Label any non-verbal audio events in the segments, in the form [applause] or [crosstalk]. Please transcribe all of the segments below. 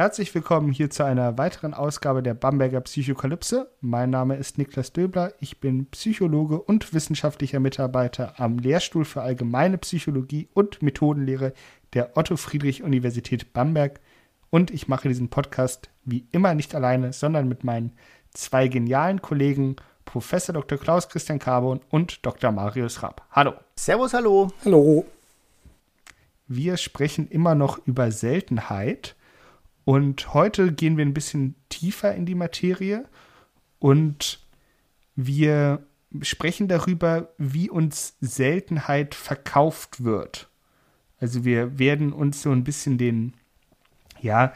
Herzlich willkommen hier zu einer weiteren Ausgabe der Bamberger Psychokalypse. Mein Name ist Niklas Döbler. Ich bin Psychologe und wissenschaftlicher Mitarbeiter am Lehrstuhl für Allgemeine Psychologie und Methodenlehre der Otto Friedrich Universität Bamberg. Und ich mache diesen Podcast wie immer nicht alleine, sondern mit meinen zwei genialen Kollegen Professor Dr. Klaus Christian Carbon und Dr. Marius Rapp. Hallo. Servus, hallo. Hallo. Wir sprechen immer noch über Seltenheit und heute gehen wir ein bisschen tiefer in die Materie und wir sprechen darüber, wie uns Seltenheit verkauft wird. Also wir werden uns so ein bisschen den, ja,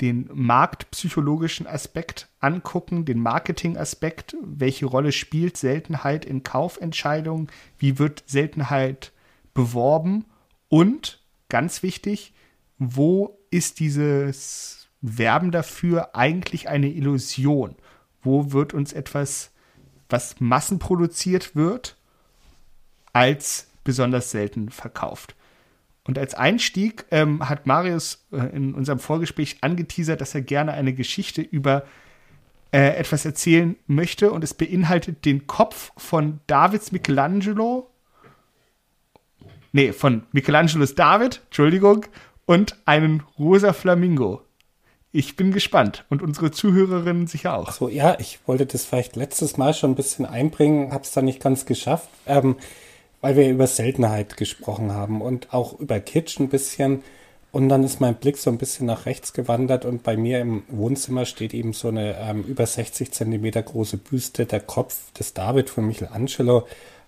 den marktpsychologischen Aspekt angucken, den Marketingaspekt, welche Rolle spielt Seltenheit in Kaufentscheidungen, wie wird Seltenheit beworben? Und ganz wichtig, wo ist dieses Werben dafür eigentlich eine Illusion? Wo wird uns etwas, was massenproduziert wird, als besonders selten verkauft? Und als Einstieg ähm, hat Marius äh, in unserem Vorgespräch angeteasert, dass er gerne eine Geschichte über äh, etwas erzählen möchte. Und es beinhaltet den Kopf von Davids Michelangelo. Nee, von Michelangelos David, Entschuldigung, und einen rosa Flamingo. Ich bin gespannt und unsere Zuhörerinnen sicher auch. So, ja, ich wollte das vielleicht letztes Mal schon ein bisschen einbringen, habe es da nicht ganz geschafft, ähm, weil wir über Seltenheit gesprochen haben und auch über Kitsch ein bisschen. Und dann ist mein Blick so ein bisschen nach rechts gewandert und bei mir im Wohnzimmer steht eben so eine ähm, über 60 Zentimeter große Büste, der Kopf des David von Michelangelo,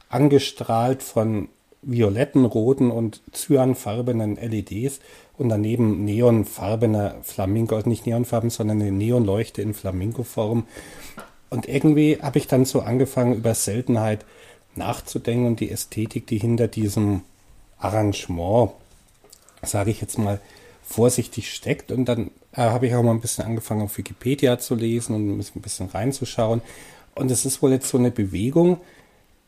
angestrahlt von violetten, roten und cyanfarbenen LEDs und daneben neonfarbener Flamingo, also nicht neonfarben, sondern eine Neonleuchte in Flamingo-Form. Und irgendwie habe ich dann so angefangen, über Seltenheit nachzudenken und die Ästhetik, die hinter diesem Arrangement, sage ich jetzt mal, vorsichtig steckt. Und dann äh, habe ich auch mal ein bisschen angefangen, auf Wikipedia zu lesen und ein bisschen reinzuschauen. Und es ist wohl jetzt so eine Bewegung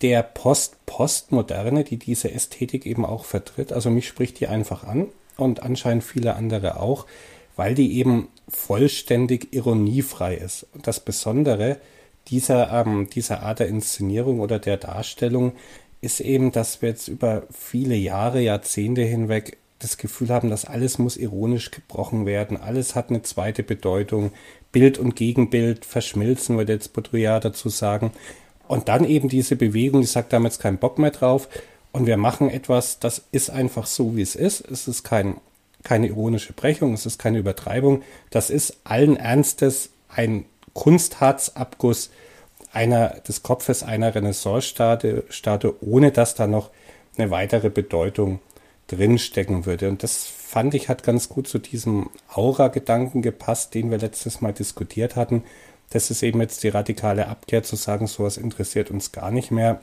der Post-Postmoderne, die diese Ästhetik eben auch vertritt. Also mich spricht die einfach an und anscheinend viele andere auch, weil die eben vollständig ironiefrei ist. Und das Besondere dieser, ähm, dieser Art der Inszenierung oder der Darstellung ist eben, dass wir jetzt über viele Jahre, Jahrzehnte hinweg das Gefühl haben, dass alles muss ironisch gebrochen werden, alles hat eine zweite Bedeutung, Bild und Gegenbild verschmilzen, würde jetzt Baudrillard dazu sagen. Und dann eben diese Bewegung, die sagt, da haben wir jetzt keinen Bock mehr drauf, und wir machen etwas, das ist einfach so, wie es ist. Es ist kein, keine ironische Brechung, es ist keine Übertreibung. Das ist allen Ernstes ein Kunstharzabguss einer, des Kopfes einer Renaissance-Statue, ohne dass da noch eine weitere Bedeutung drinstecken würde. Und das fand ich hat ganz gut zu diesem Aura-Gedanken gepasst, den wir letztes Mal diskutiert hatten. Das ist eben jetzt die radikale Abkehr zu sagen, sowas interessiert uns gar nicht mehr.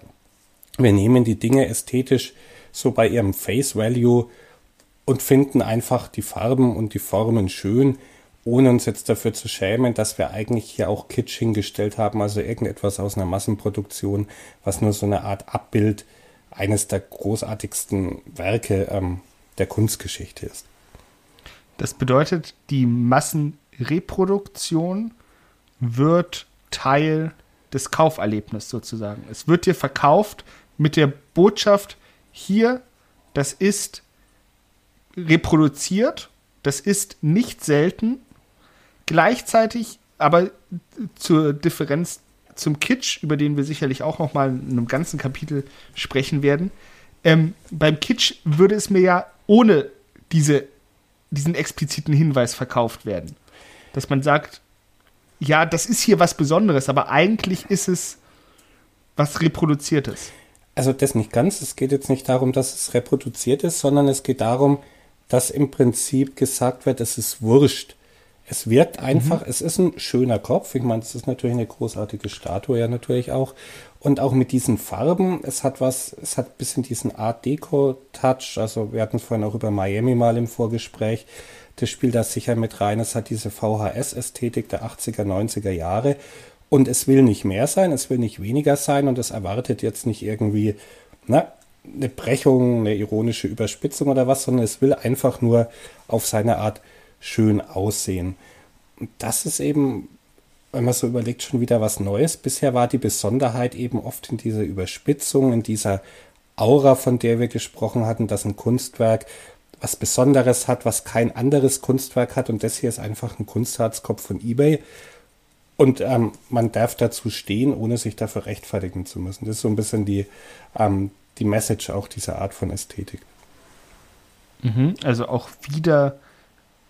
Wir nehmen die Dinge ästhetisch so bei ihrem Face Value und finden einfach die Farben und die Formen schön, ohne uns jetzt dafür zu schämen, dass wir eigentlich hier auch Kitsch hingestellt haben, also irgendetwas aus einer Massenproduktion, was nur so eine Art Abbild eines der großartigsten Werke ähm, der Kunstgeschichte ist. Das bedeutet, die Massenreproduktion wird Teil des Kauferlebnisses sozusagen. Es wird dir verkauft, mit der Botschaft, hier, das ist reproduziert, das ist nicht selten, gleichzeitig aber zur Differenz zum Kitsch, über den wir sicherlich auch noch mal in einem ganzen Kapitel sprechen werden. Ähm, beim Kitsch würde es mir ja ohne diese, diesen expliziten Hinweis verkauft werden. Dass man sagt, ja, das ist hier was Besonderes, aber eigentlich ist es was Reproduziertes. Also das nicht ganz. Es geht jetzt nicht darum, dass es reproduziert ist, sondern es geht darum, dass im Prinzip gesagt wird, es ist wurscht, Es wirkt einfach, mhm. es ist ein schöner Kopf. Ich meine, es ist natürlich eine großartige Statue, ja, natürlich auch. Und auch mit diesen Farben, es hat was, es hat ein bisschen diesen Art Deco-Touch. Also, wir hatten vorhin auch über Miami mal im Vorgespräch. Das spielt da sicher mit rein. Es hat diese VHS-Ästhetik der 80er, 90er Jahre. Und es will nicht mehr sein, es will nicht weniger sein und es erwartet jetzt nicht irgendwie, na, eine Brechung, eine ironische Überspitzung oder was, sondern es will einfach nur auf seine Art schön aussehen. Und das ist eben, wenn man so überlegt, schon wieder was Neues. Bisher war die Besonderheit eben oft in dieser Überspitzung, in dieser Aura, von der wir gesprochen hatten, dass ein Kunstwerk was Besonderes hat, was kein anderes Kunstwerk hat. Und das hier ist einfach ein Kunstharzkopf von eBay. Und ähm, man darf dazu stehen, ohne sich dafür rechtfertigen zu müssen. Das ist so ein bisschen die, ähm, die Message auch dieser Art von Ästhetik. Mhm, also auch wieder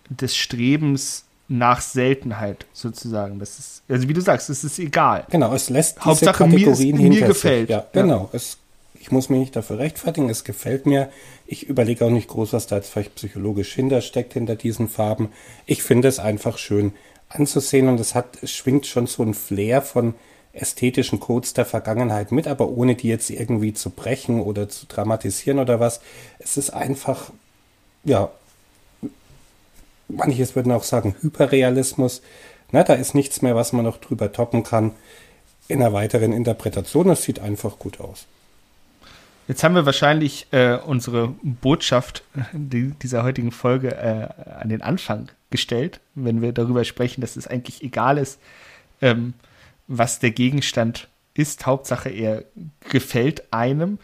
des Strebens nach Seltenheit sozusagen. Das ist, also wie du sagst, es ist egal. Genau, es lässt diese Hauptsache Kategorien mir, mir gefällt. Ja, genau. Ja. Es, ich muss mich nicht dafür rechtfertigen, es gefällt mir. Ich überlege auch nicht groß, was da jetzt vielleicht psychologisch hintersteckt hinter diesen Farben. Ich finde es einfach schön anzusehen und es hat, es schwingt schon so ein Flair von ästhetischen Codes der Vergangenheit mit, aber ohne die jetzt irgendwie zu brechen oder zu dramatisieren oder was. Es ist einfach, ja, manches würden auch sagen Hyperrealismus. Na, da ist nichts mehr, was man noch drüber toppen kann. In einer weiteren Interpretation, es sieht einfach gut aus. Jetzt haben wir wahrscheinlich äh, unsere Botschaft die, dieser heutigen Folge äh, an den Anfang gestellt, wenn wir darüber sprechen, dass es eigentlich egal ist, ähm, was der Gegenstand ist. Hauptsache, er gefällt einem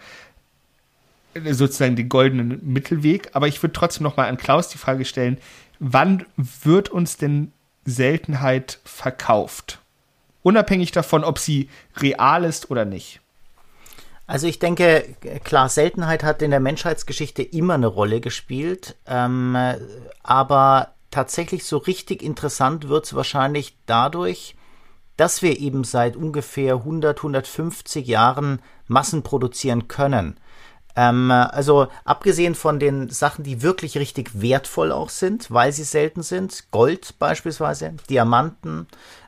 sozusagen den goldenen Mittelweg. Aber ich würde trotzdem noch mal an Klaus die Frage stellen, wann wird uns denn Seltenheit verkauft? Unabhängig davon, ob sie real ist oder nicht. Also ich denke, klar, Seltenheit hat in der Menschheitsgeschichte immer eine Rolle gespielt, ähm, aber tatsächlich so richtig interessant wird es wahrscheinlich dadurch, dass wir eben seit ungefähr 100, 150 Jahren Massen produzieren können. Ähm, also abgesehen von den Sachen, die wirklich richtig wertvoll auch sind, weil sie selten sind, Gold beispielsweise, Diamanten,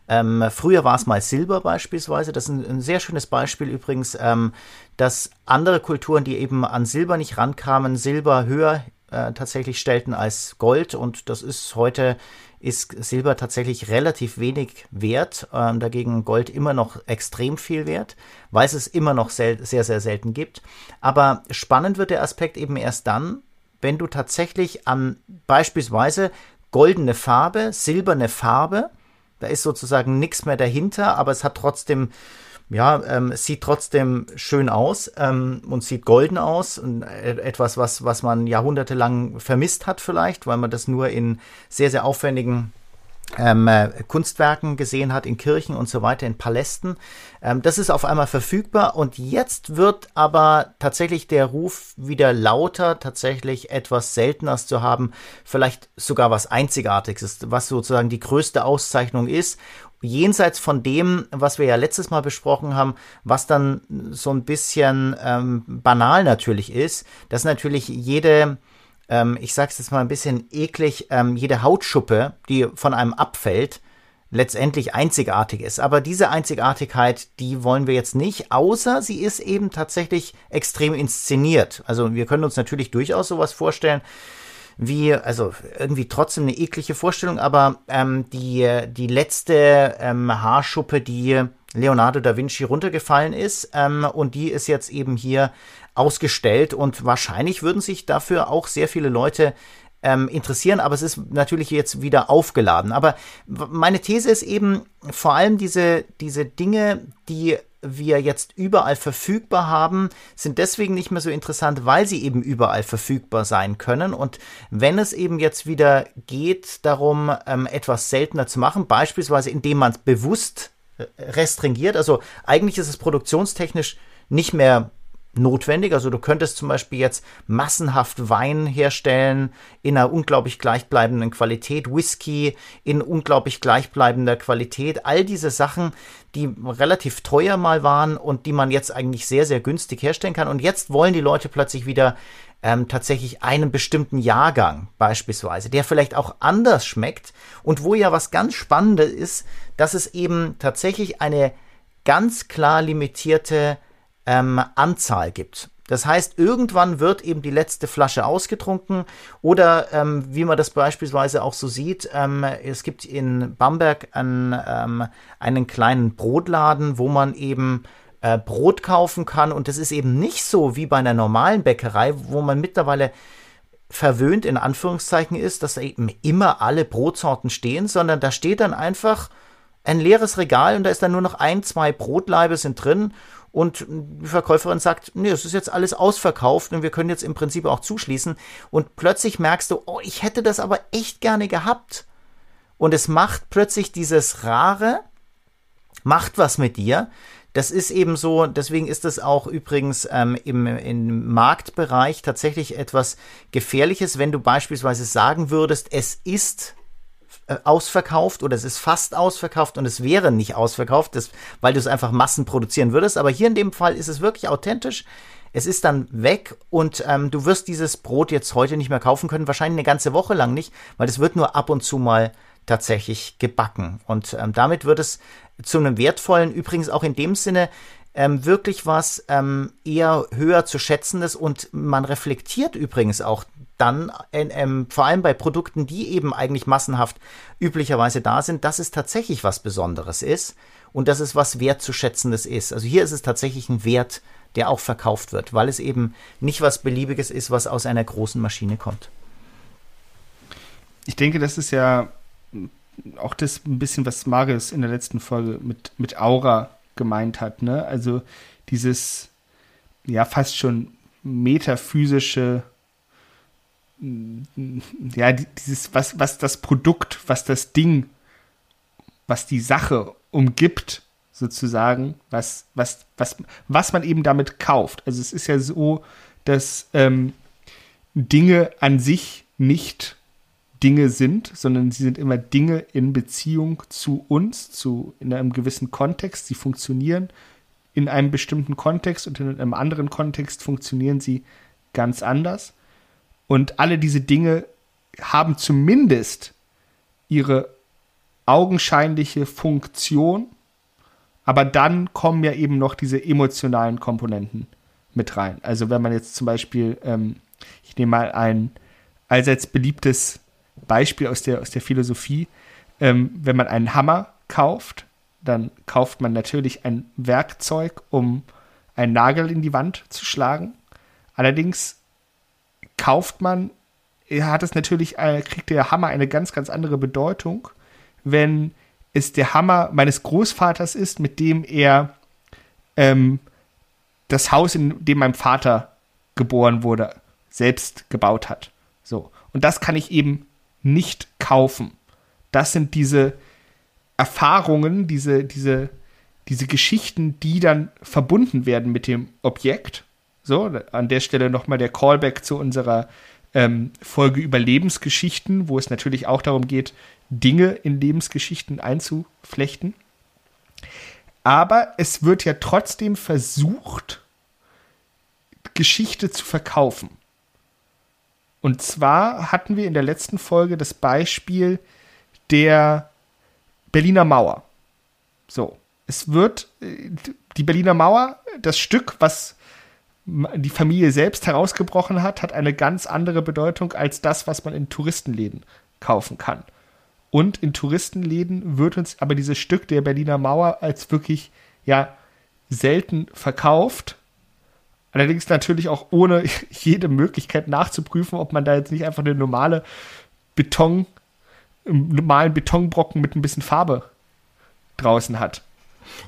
ähm, früher war es mal Silber beispielsweise. Das ist ein, ein sehr schönes Beispiel übrigens, ähm, dass andere Kulturen, die eben an Silber nicht rankamen, Silber höher äh, tatsächlich stellten als Gold. Und das ist heute ist Silber tatsächlich relativ wenig wert, ähm, dagegen Gold immer noch extrem viel wert, weil es es immer noch sehr, sehr, sehr selten gibt. Aber spannend wird der Aspekt eben erst dann, wenn du tatsächlich an beispielsweise goldene Farbe, silberne Farbe, da ist sozusagen nichts mehr dahinter, aber es hat trotzdem ja, ähm, sieht trotzdem schön aus ähm, und sieht golden aus. Und äh, etwas, was, was man jahrhundertelang vermisst hat vielleicht, weil man das nur in sehr, sehr aufwendigen ähm, äh, Kunstwerken gesehen hat, in Kirchen und so weiter, in Palästen. Ähm, das ist auf einmal verfügbar und jetzt wird aber tatsächlich der Ruf wieder lauter, tatsächlich etwas Selteneres zu haben, vielleicht sogar was Einzigartiges, was sozusagen die größte Auszeichnung ist jenseits von dem, was wir ja letztes Mal besprochen haben, was dann so ein bisschen ähm, banal natürlich ist, dass natürlich jede, ähm, ich sag's jetzt mal ein bisschen eklig, ähm, jede Hautschuppe, die von einem abfällt, letztendlich einzigartig ist. Aber diese Einzigartigkeit, die wollen wir jetzt nicht, außer sie ist eben tatsächlich extrem inszeniert. Also wir können uns natürlich durchaus sowas vorstellen, wie, also irgendwie trotzdem eine eklige Vorstellung, aber ähm, die, die letzte ähm, Haarschuppe, die Leonardo da Vinci runtergefallen ist ähm, und die ist jetzt eben hier ausgestellt und wahrscheinlich würden sich dafür auch sehr viele Leute ähm, interessieren, aber es ist natürlich jetzt wieder aufgeladen. Aber meine These ist eben vor allem diese, diese Dinge, die wir jetzt überall verfügbar haben, sind deswegen nicht mehr so interessant, weil sie eben überall verfügbar sein können. Und wenn es eben jetzt wieder geht darum, ähm, etwas seltener zu machen, beispielsweise indem man es bewusst restringiert, also eigentlich ist es produktionstechnisch nicht mehr notwendig. Also du könntest zum Beispiel jetzt massenhaft Wein herstellen in einer unglaublich gleichbleibenden Qualität, Whisky in unglaublich gleichbleibender Qualität. All diese Sachen, die relativ teuer mal waren und die man jetzt eigentlich sehr, sehr günstig herstellen kann. Und jetzt wollen die Leute plötzlich wieder ähm, tatsächlich einen bestimmten Jahrgang beispielsweise, der vielleicht auch anders schmeckt und wo ja was ganz Spannendes ist, dass es eben tatsächlich eine ganz klar limitierte ähm, Anzahl gibt. Das heißt, irgendwann wird eben die letzte Flasche ausgetrunken oder ähm, wie man das beispielsweise auch so sieht, ähm, es gibt in Bamberg einen, ähm, einen kleinen Brotladen, wo man eben äh, Brot kaufen kann und das ist eben nicht so wie bei einer normalen Bäckerei, wo man mittlerweile verwöhnt in Anführungszeichen ist, dass da eben immer alle Brotsorten stehen, sondern da steht dann einfach ein leeres Regal und da ist dann nur noch ein, zwei Brotlaibe sind drin und die Verkäuferin sagt, nee, es ist jetzt alles ausverkauft und wir können jetzt im Prinzip auch zuschließen. Und plötzlich merkst du, oh, ich hätte das aber echt gerne gehabt. Und es macht plötzlich dieses Rare, macht was mit dir. Das ist eben so, deswegen ist das auch übrigens ähm, im, im Marktbereich tatsächlich etwas Gefährliches, wenn du beispielsweise sagen würdest, es ist ausverkauft oder es ist fast ausverkauft und es wäre nicht ausverkauft, das, weil du es einfach Massen produzieren würdest. Aber hier in dem Fall ist es wirklich authentisch. Es ist dann weg und ähm, du wirst dieses Brot jetzt heute nicht mehr kaufen können, wahrscheinlich eine ganze Woche lang nicht, weil es wird nur ab und zu mal tatsächlich gebacken. Und ähm, damit wird es zu einem wertvollen, übrigens auch in dem Sinne, ähm, wirklich was ähm, eher höher zu schätzendes und man reflektiert übrigens auch dann äh, ähm, vor allem bei Produkten, die eben eigentlich massenhaft üblicherweise da sind, dass es tatsächlich was Besonderes ist und dass es was wertzuschätzendes ist. Also hier ist es tatsächlich ein Wert, der auch verkauft wird, weil es eben nicht was Beliebiges ist, was aus einer großen Maschine kommt. Ich denke, das ist ja auch das ein bisschen, was Marius in der letzten Folge mit, mit Aura gemeint hat. Ne? Also dieses, ja, fast schon metaphysische ja, dieses, was, was das Produkt, was das Ding, was die Sache umgibt, sozusagen, was, was, was, was man eben damit kauft. Also es ist ja so, dass ähm, Dinge an sich nicht Dinge sind, sondern sie sind immer Dinge in Beziehung zu uns, zu in einem gewissen Kontext. Sie funktionieren in einem bestimmten Kontext und in einem anderen Kontext funktionieren sie ganz anders. Und alle diese Dinge haben zumindest ihre augenscheinliche Funktion, aber dann kommen ja eben noch diese emotionalen Komponenten mit rein. Also wenn man jetzt zum Beispiel, ähm, ich nehme mal ein allseits beliebtes Beispiel aus der, aus der Philosophie, ähm, wenn man einen Hammer kauft, dann kauft man natürlich ein Werkzeug, um einen Nagel in die Wand zu schlagen. Allerdings kauft man, hat es natürlich, äh, kriegt der Hammer eine ganz, ganz andere Bedeutung, wenn es der Hammer meines Großvaters ist, mit dem er ähm, das Haus, in dem mein Vater geboren wurde, selbst gebaut hat. So. Und das kann ich eben nicht kaufen. Das sind diese Erfahrungen, diese, diese, diese Geschichten, die dann verbunden werden mit dem Objekt so, an der Stelle nochmal der Callback zu unserer ähm, Folge über Lebensgeschichten, wo es natürlich auch darum geht, Dinge in Lebensgeschichten einzuflechten. Aber es wird ja trotzdem versucht, Geschichte zu verkaufen. Und zwar hatten wir in der letzten Folge das Beispiel der Berliner Mauer. So, es wird äh, die Berliner Mauer, das Stück, was die Familie selbst herausgebrochen hat, hat eine ganz andere Bedeutung als das, was man in Touristenläden kaufen kann. Und in Touristenläden wird uns aber dieses Stück der Berliner Mauer als wirklich, ja, selten verkauft. Allerdings natürlich auch ohne [laughs] jede Möglichkeit nachzuprüfen, ob man da jetzt nicht einfach eine normale Beton, einen normalen Betonbrocken mit ein bisschen Farbe draußen hat.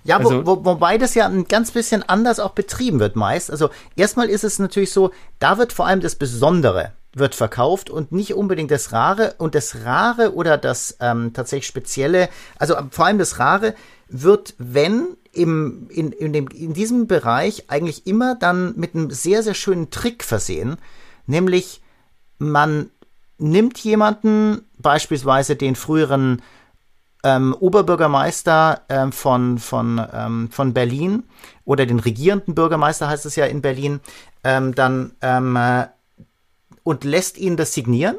Ja, also, wo, wo, wobei das ja ein ganz bisschen anders auch betrieben wird meist. Also erstmal ist es natürlich so, da wird vor allem das Besondere wird verkauft und nicht unbedingt das Rare. Und das Rare oder das ähm, tatsächlich Spezielle, also vor allem das Rare, wird, wenn im, in, in, dem, in diesem Bereich eigentlich immer dann mit einem sehr, sehr schönen Trick versehen, nämlich man nimmt jemanden, beispielsweise den früheren ähm, Oberbürgermeister ähm, von, von, ähm, von Berlin oder den regierenden Bürgermeister heißt es ja in Berlin, ähm, dann ähm, äh, und lässt ihn das signieren.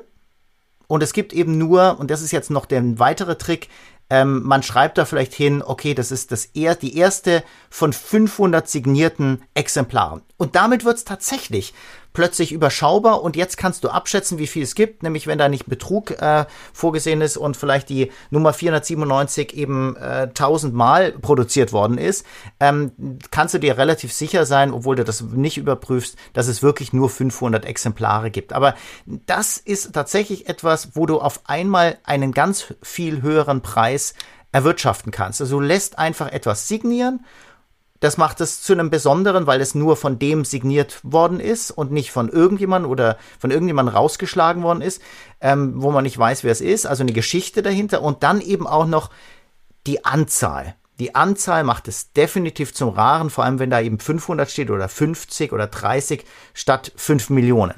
Und es gibt eben nur, und das ist jetzt noch der weitere Trick, ähm, man schreibt da vielleicht hin, okay, das ist das er, die erste von 500 signierten Exemplaren. Und damit wird es tatsächlich plötzlich überschaubar und jetzt kannst du abschätzen, wie viel es gibt, nämlich wenn da nicht Betrug äh, vorgesehen ist und vielleicht die Nummer 497 eben äh, tausendmal produziert worden ist, ähm, kannst du dir relativ sicher sein, obwohl du das nicht überprüfst, dass es wirklich nur 500 Exemplare gibt. Aber das ist tatsächlich etwas, wo du auf einmal einen ganz viel höheren Preis erwirtschaften kannst. Also du lässt einfach etwas signieren das macht es zu einem Besonderen, weil es nur von dem signiert worden ist und nicht von irgendjemandem oder von irgendjemandem rausgeschlagen worden ist, ähm, wo man nicht weiß, wer es ist. Also eine Geschichte dahinter und dann eben auch noch die Anzahl. Die Anzahl macht es definitiv zum Raren, vor allem wenn da eben 500 steht oder 50 oder 30 statt 5 Millionen.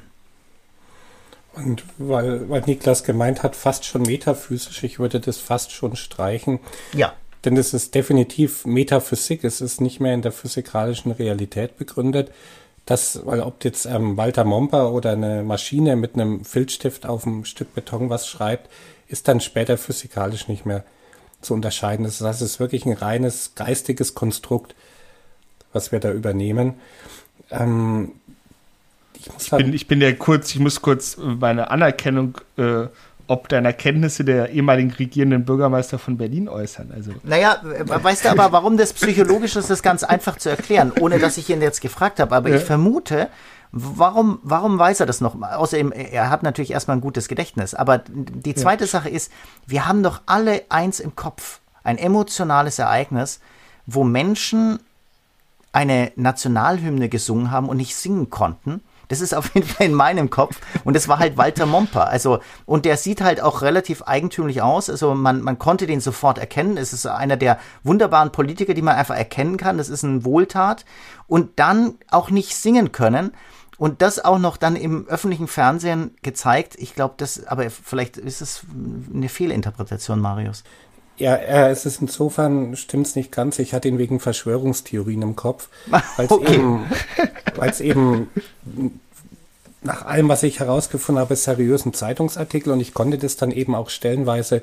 Und weil, weil Niklas gemeint hat, fast schon metaphysisch, ich würde das fast schon streichen. Ja. Denn es ist definitiv Metaphysik, es ist nicht mehr in der physikalischen Realität begründet. Das, weil ob jetzt ähm, Walter Momper oder eine Maschine mit einem Filzstift auf einem Stück Beton was schreibt, ist dann später physikalisch nicht mehr zu unterscheiden. Das heißt, es ist wirklich ein reines geistiges Konstrukt, was wir da übernehmen. Ähm, ich, ich, bin, ich bin ja kurz, ich muss kurz meine Anerkennung äh, ob deiner Kenntnisse der ehemaligen regierenden Bürgermeister von Berlin äußern. Also. Naja, weißt du aber, warum das psychologisch ist, das ganz einfach zu erklären, ohne dass ich ihn jetzt gefragt habe. Aber ja. ich vermute, warum, warum weiß er das noch? Außerdem, er hat natürlich erstmal ein gutes Gedächtnis. Aber die zweite ja. Sache ist, wir haben doch alle eins im Kopf. Ein emotionales Ereignis, wo Menschen eine Nationalhymne gesungen haben und nicht singen konnten das ist auf jeden Fall in meinem Kopf. Und das war halt Walter Momper. Also, und der sieht halt auch relativ eigentümlich aus. Also, man, man konnte den sofort erkennen. Es ist einer der wunderbaren Politiker, die man einfach erkennen kann. Das ist ein Wohltat. Und dann auch nicht singen können. Und das auch noch dann im öffentlichen Fernsehen gezeigt. Ich glaube, das, aber vielleicht ist es eine Fehlinterpretation, Marius. Ja, äh, es ist insofern, stimmt's nicht ganz. Ich hatte ihn wegen Verschwörungstheorien im Kopf. Weil es okay. eben, weil's eben nach allem, was ich herausgefunden habe, seriösen Zeitungsartikel und ich konnte das dann eben auch stellenweise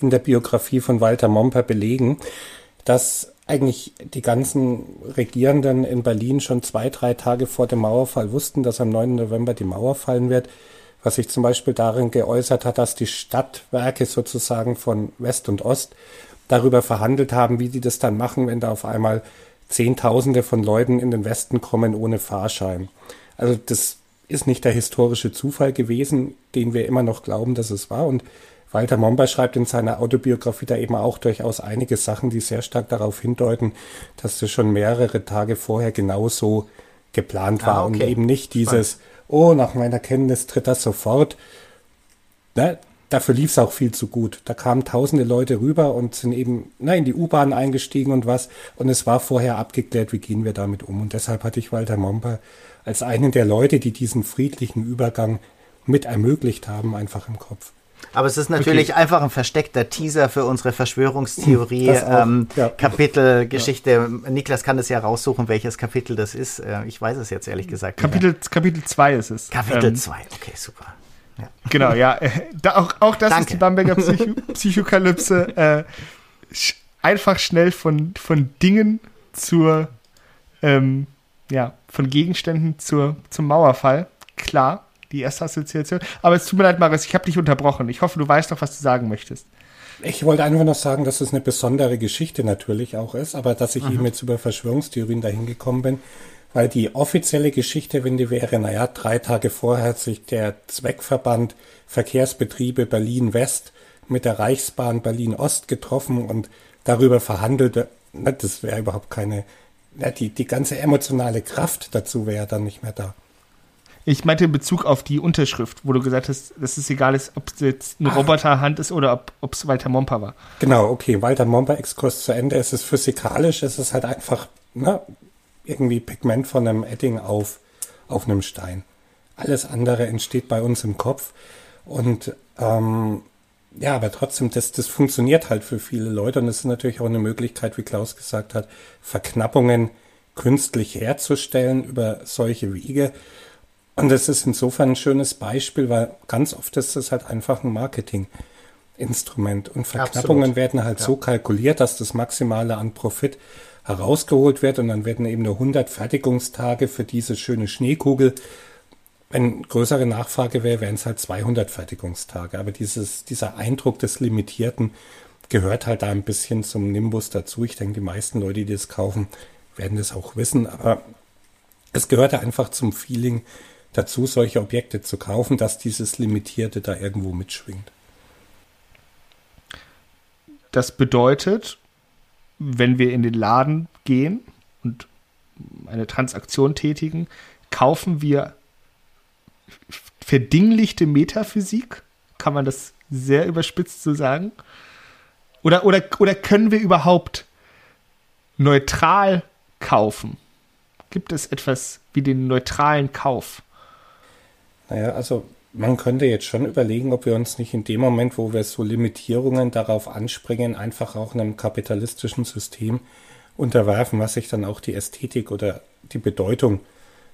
in der Biografie von Walter Momper belegen, dass eigentlich die ganzen Regierenden in Berlin schon zwei, drei Tage vor dem Mauerfall wussten, dass am 9. November die Mauer fallen wird was sich zum Beispiel darin geäußert hat, dass die Stadtwerke sozusagen von West und Ost darüber verhandelt haben, wie die das dann machen, wenn da auf einmal Zehntausende von Leuten in den Westen kommen ohne Fahrschein. Also das ist nicht der historische Zufall gewesen, den wir immer noch glauben, dass es war. Und Walter Momber schreibt in seiner Autobiografie da eben auch durchaus einige Sachen, die sehr stark darauf hindeuten, dass das schon mehrere Tage vorher genauso geplant war ah, okay. und eben nicht dieses, Spannend oh, nach meiner Kenntnis tritt das sofort. Ne? Dafür lief es auch viel zu gut. Da kamen tausende Leute rüber und sind eben ne, in die U-Bahn eingestiegen und was. Und es war vorher abgeklärt, wie gehen wir damit um. Und deshalb hatte ich Walter Momper als einen der Leute, die diesen friedlichen Übergang mit ermöglicht haben, einfach im Kopf. Aber es ist natürlich okay. einfach ein versteckter Teaser für unsere Verschwörungstheorie ähm, ja. Niklas kann es ja raussuchen, welches Kapitel das ist. Äh, ich weiß es jetzt ehrlich gesagt. Kapitel 2 Kapitel zwei ist es. Kapitel 2, ähm, okay, super. Ja. Genau, ja. Äh, da, auch, auch das Danke. ist die Bamberger Psycho [laughs] Psychokalypse. Äh, sch einfach schnell von, von Dingen zur, ähm, ja, von Gegenständen zur, zum Mauerfall. Klar die erste Assoziation. Aber es tut mir leid, Marius, ich habe dich unterbrochen. Ich hoffe, du weißt noch, was du sagen möchtest. Ich wollte einfach noch sagen, dass es eine besondere Geschichte natürlich auch ist, aber dass ich mhm. eben jetzt über Verschwörungstheorien dahin gekommen bin, weil die offizielle Geschichte, wenn die wäre, naja, drei Tage vorher hat sich der Zweckverband Verkehrsbetriebe Berlin West mit der Reichsbahn Berlin Ost getroffen und darüber verhandelt. Das wäre überhaupt keine, die, die ganze emotionale Kraft dazu wäre dann nicht mehr da. Ich meinte in Bezug auf die Unterschrift, wo du gesagt hast, dass es egal ist, ob es jetzt eine Roboterhand ist oder ob es Walter Momper war. Genau, okay, Walter Momper-Exkurs zu Ende. Es ist physikalisch, es ist halt einfach ne, irgendwie Pigment von einem Edding auf, auf einem Stein. Alles andere entsteht bei uns im Kopf. Und ähm, ja, aber trotzdem, das, das funktioniert halt für viele Leute und es ist natürlich auch eine Möglichkeit, wie Klaus gesagt hat, Verknappungen künstlich herzustellen über solche Wege. Und das ist insofern ein schönes Beispiel, weil ganz oft ist das halt einfach ein Marketinginstrument. Und Verknappungen Absolut. werden halt ja. so kalkuliert, dass das Maximale an Profit herausgeholt wird und dann werden eben nur 100 Fertigungstage für diese schöne Schneekugel wenn größere Nachfrage wäre, wären es halt 200 Fertigungstage. Aber dieses, dieser Eindruck des Limitierten gehört halt da ein bisschen zum Nimbus dazu. Ich denke, die meisten Leute, die das kaufen, werden das auch wissen. Aber es gehört einfach zum Feeling dazu, solche Objekte zu kaufen, dass dieses Limitierte da irgendwo mitschwingt. Das bedeutet, wenn wir in den Laden gehen und eine Transaktion tätigen, kaufen wir verdinglichte Metaphysik? Kann man das sehr überspitzt so sagen? Oder, oder, oder können wir überhaupt neutral kaufen? Gibt es etwas wie den neutralen Kauf? Naja, also man könnte jetzt schon überlegen, ob wir uns nicht in dem Moment, wo wir so Limitierungen darauf anspringen, einfach auch einem kapitalistischen System unterwerfen, was sich dann auch die Ästhetik oder die Bedeutung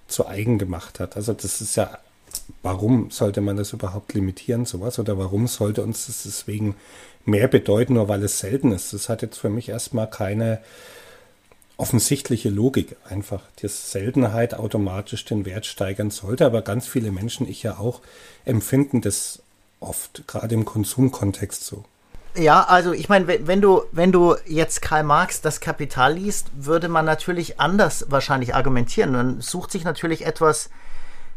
zu eigen gemacht hat. Also das ist ja warum sollte man das überhaupt limitieren, sowas? Oder warum sollte uns das deswegen mehr bedeuten, nur weil es selten ist? Das hat jetzt für mich erstmal keine offensichtliche Logik. Einfach, dass Seltenheit automatisch den Wert steigern sollte. Aber ganz viele Menschen, ich ja auch, empfinden das oft, gerade im Konsumkontext so. Ja, also ich meine, wenn du, wenn du jetzt Karl Marx das Kapital liest, würde man natürlich anders wahrscheinlich argumentieren. Man sucht sich natürlich etwas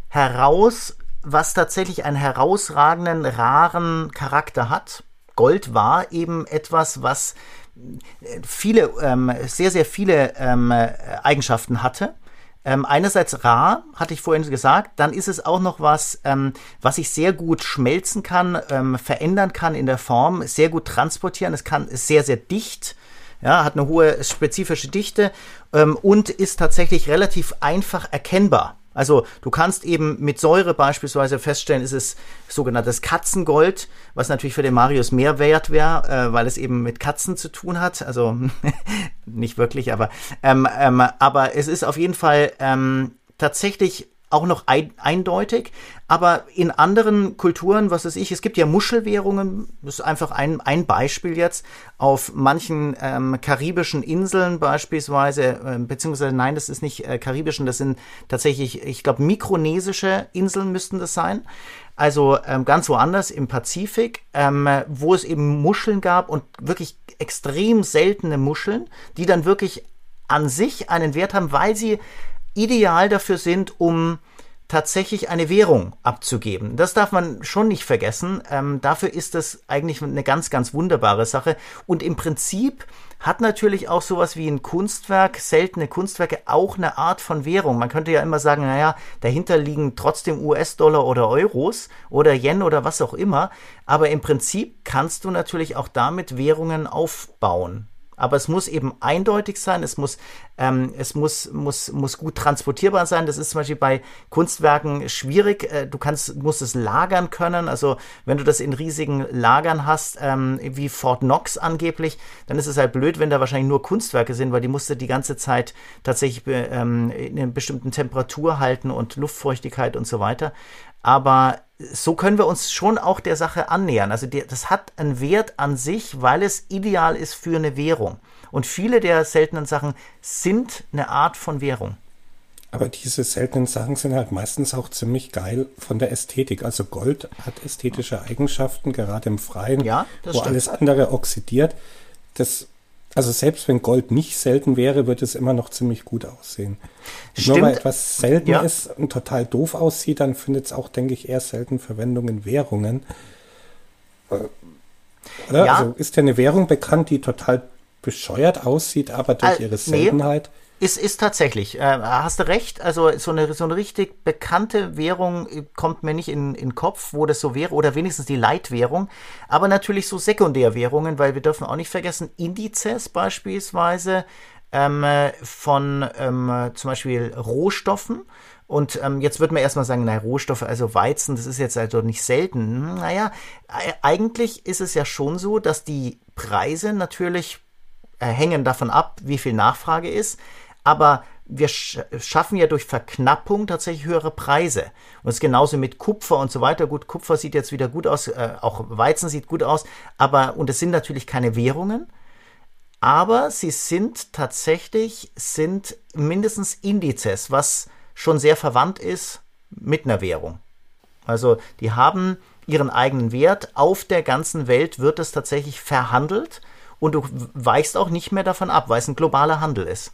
heraus, was tatsächlich einen herausragenden, raren Charakter hat. Gold war eben etwas, was viele, ähm, sehr, sehr viele ähm, Eigenschaften hatte. Ähm, einerseits rar, hatte ich vorhin gesagt, dann ist es auch noch was, ähm, was ich sehr gut schmelzen kann, ähm, verändern kann in der Form, sehr gut transportieren. Es kann ist sehr, sehr dicht, ja, hat eine hohe spezifische Dichte ähm, und ist tatsächlich relativ einfach erkennbar. Also du kannst eben mit Säure beispielsweise feststellen, ist es sogenanntes Katzengold, was natürlich für den Marius mehr wert wäre, äh, weil es eben mit Katzen zu tun hat. Also [laughs] nicht wirklich, aber ähm, ähm, aber es ist auf jeden Fall ähm, tatsächlich auch noch ein, eindeutig. Aber in anderen Kulturen, was weiß ich, es gibt ja Muschelwährungen, das ist einfach ein, ein Beispiel jetzt, auf manchen ähm, karibischen Inseln beispielsweise, äh, beziehungsweise nein, das ist nicht äh, karibischen, das sind tatsächlich, ich glaube, mikronesische Inseln müssten das sein. Also ähm, ganz woanders im Pazifik, ähm, wo es eben Muscheln gab und wirklich extrem seltene Muscheln, die dann wirklich an sich einen Wert haben, weil sie ideal dafür sind, um tatsächlich eine Währung abzugeben. Das darf man schon nicht vergessen. Ähm, dafür ist das eigentlich eine ganz, ganz wunderbare Sache. Und im Prinzip hat natürlich auch sowas wie ein Kunstwerk, seltene Kunstwerke, auch eine Art von Währung. Man könnte ja immer sagen, naja, dahinter liegen trotzdem US-Dollar oder Euros oder Yen oder was auch immer. Aber im Prinzip kannst du natürlich auch damit Währungen aufbauen. Aber es muss eben eindeutig sein, es muss, ähm, es muss, muss, muss gut transportierbar sein. Das ist zum Beispiel bei Kunstwerken schwierig. Äh, du kannst, musst es lagern können. Also wenn du das in riesigen Lagern hast, ähm, wie Fort Knox angeblich, dann ist es halt blöd, wenn da wahrscheinlich nur Kunstwerke sind, weil die musst du die ganze Zeit tatsächlich ähm, in einer bestimmten Temperatur halten und Luftfeuchtigkeit und so weiter. Aber so können wir uns schon auch der Sache annähern. Also die, das hat einen Wert an sich, weil es ideal ist für eine Währung. Und viele der seltenen Sachen sind eine Art von Währung. Aber diese seltenen Sachen sind halt meistens auch ziemlich geil von der Ästhetik. Also Gold hat ästhetische Eigenschaften, gerade im Freien, ja, wo stimmt. alles andere oxidiert. Das also selbst wenn Gold nicht selten wäre, würde es immer noch ziemlich gut aussehen. Nur weil etwas selten ja. ist und total doof aussieht, dann findet es auch, denke ich, eher selten Verwendung in Währungen. Äh, oder? Ja. Also ist ja eine Währung bekannt, die total bescheuert aussieht, aber durch ihre Seltenheit. Nee. Ist, ist tatsächlich. Äh, hast du recht. Also so eine, so eine richtig bekannte Währung kommt mir nicht in den Kopf, wo das so wäre, oder wenigstens die Leitwährung. Aber natürlich so Sekundärwährungen, weil wir dürfen auch nicht vergessen, Indizes beispielsweise ähm, von ähm, zum Beispiel Rohstoffen. Und ähm, jetzt wird man erstmal sagen, na, Rohstoffe, also Weizen, das ist jetzt also nicht selten. Hm, naja, eigentlich ist es ja schon so, dass die Preise natürlich äh, hängen davon ab, wie viel Nachfrage ist aber wir schaffen ja durch Verknappung tatsächlich höhere Preise. Und es ist genauso mit Kupfer und so weiter. Gut, Kupfer sieht jetzt wieder gut aus, äh, auch Weizen sieht gut aus, aber, und es sind natürlich keine Währungen, aber sie sind tatsächlich, sind mindestens Indizes, was schon sehr verwandt ist mit einer Währung. Also die haben ihren eigenen Wert. Auf der ganzen Welt wird es tatsächlich verhandelt und du weichst auch nicht mehr davon ab, weil es ein globaler Handel ist.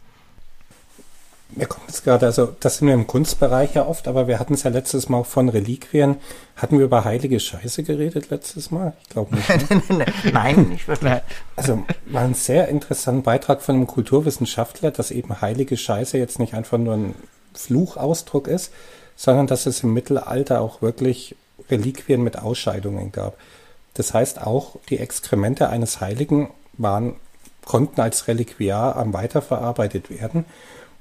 Mir kommt jetzt gerade, also das sind wir im Kunstbereich ja oft, aber wir hatten es ja letztes Mal auch von Reliquien. Hatten wir über heilige Scheiße geredet letztes Mal? Ich glaube nicht. Ne? [laughs] Nein, nicht wirklich. Also war ein sehr interessanter Beitrag von einem Kulturwissenschaftler, dass eben heilige Scheiße jetzt nicht einfach nur ein Fluchausdruck ist, sondern dass es im Mittelalter auch wirklich Reliquien mit Ausscheidungen gab. Das heißt auch, die Exkremente eines Heiligen waren, konnten als Reliquiar am weiterverarbeitet werden.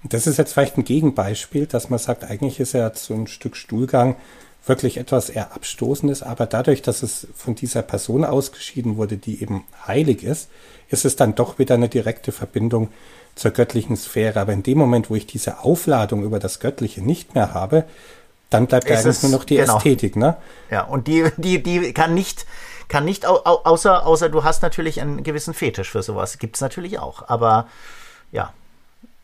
Das ist jetzt vielleicht ein Gegenbeispiel, dass man sagt, eigentlich ist ja so ein Stück Stuhlgang wirklich etwas eher Abstoßendes, aber dadurch, dass es von dieser Person ausgeschieden wurde, die eben heilig ist, ist es dann doch wieder eine direkte Verbindung zur göttlichen Sphäre. Aber in dem Moment, wo ich diese Aufladung über das Göttliche nicht mehr habe, dann bleibt ist eigentlich nur noch die genau. Ästhetik, ne? Ja, und die, die, die kann nicht, kann nicht, außer, außer du hast natürlich einen gewissen Fetisch für sowas. Gibt's natürlich auch. Aber ja,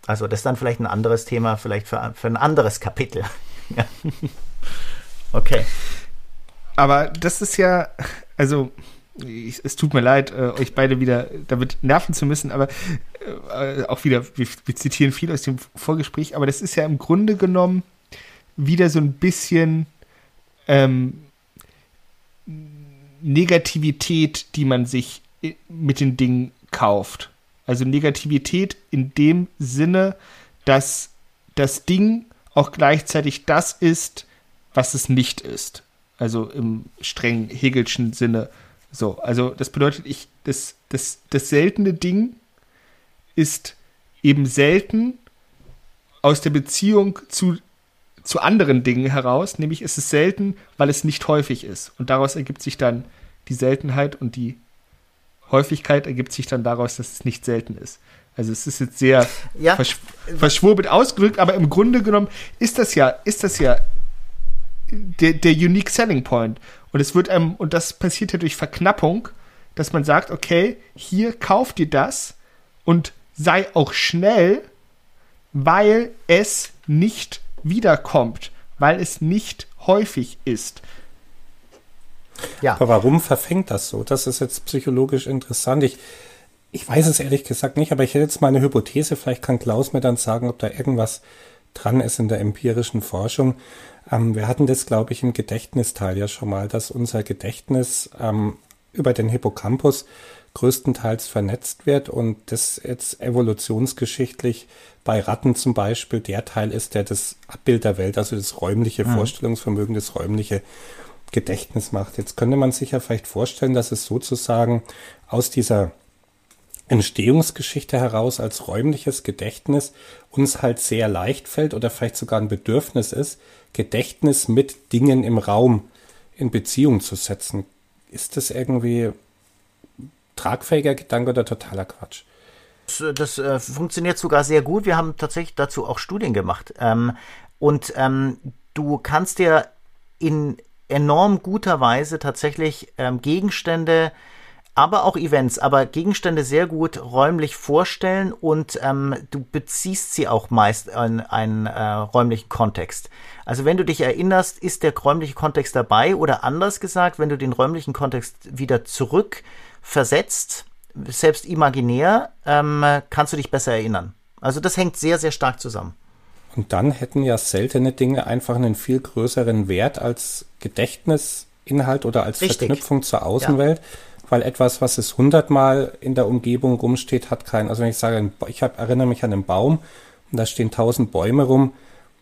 also das ist dann vielleicht ein anderes Thema, vielleicht für, für ein anderes Kapitel. [laughs] Okay. Aber das ist ja, also ich, es tut mir leid, äh, euch beide wieder damit nerven zu müssen, aber äh, auch wieder, wir, wir, zitieren viel aus dem Vorgespräch, aber das ist ja im Grunde genommen wieder so ein bisschen ähm, Negativität, die man sich mit den Dingen kauft. Also Negativität in dem Sinne, dass das Ding auch gleichzeitig das ist, was es nicht ist. Also im streng Hegelschen Sinne. So, also das bedeutet, ich, das, das, das seltene Ding ist eben selten aus der Beziehung zu, zu anderen Dingen heraus, nämlich ist es selten, weil es nicht häufig ist. Und daraus ergibt sich dann die Seltenheit und die Häufigkeit ergibt sich dann daraus, dass es nicht selten ist. Also es ist jetzt sehr [laughs] ja. versch verschwurbelt ausgedrückt, aber im Grunde genommen ist das ja, ist das ja der, der Unique Selling Point. Und es wird einem, und das passiert ja durch Verknappung, dass man sagt, okay, hier kauft dir das und sei auch schnell, weil es nicht wiederkommt, weil es nicht häufig ist. Ja. Aber warum verfängt das so? Das ist jetzt psychologisch interessant. Ich, ich weiß es ehrlich gesagt nicht, aber ich hätte jetzt mal eine Hypothese. Vielleicht kann Klaus mir dann sagen, ob da irgendwas dran ist in der empirischen Forschung. Ähm, wir hatten das, glaube ich, im Gedächtnisteil ja schon mal, dass unser Gedächtnis ähm, über den Hippocampus größtenteils vernetzt wird und das jetzt evolutionsgeschichtlich bei Ratten zum Beispiel der Teil ist, der das Abbild der Welt, also das räumliche mhm. Vorstellungsvermögen, das räumliche Gedächtnis macht. Jetzt könnte man sich ja vielleicht vorstellen, dass es sozusagen aus dieser Entstehungsgeschichte heraus als räumliches Gedächtnis uns halt sehr leicht fällt oder vielleicht sogar ein Bedürfnis ist, Gedächtnis mit Dingen im Raum in Beziehung zu setzen. Ist das irgendwie tragfähiger Gedanke oder totaler Quatsch? Das, das äh, funktioniert sogar sehr gut. Wir haben tatsächlich dazu auch Studien gemacht. Ähm, und ähm, du kannst dir in enorm guter Weise tatsächlich ähm, Gegenstände, aber auch Events, aber Gegenstände sehr gut räumlich vorstellen und ähm, du beziehst sie auch meist in einen äh, räumlichen Kontext. Also wenn du dich erinnerst, ist der räumliche Kontext dabei oder anders gesagt, wenn du den räumlichen Kontext wieder zurück versetzt, selbst imaginär, ähm, kannst du dich besser erinnern. Also das hängt sehr, sehr stark zusammen. Und dann hätten ja seltene Dinge einfach einen viel größeren Wert als Gedächtnisinhalt oder als Richtig. Verknüpfung zur Außenwelt. Ja. weil etwas, was es hundertmal in der Umgebung rumsteht, hat keinen. Also wenn ich sage, ich hab, erinnere mich an einen Baum und da stehen tausend Bäume rum,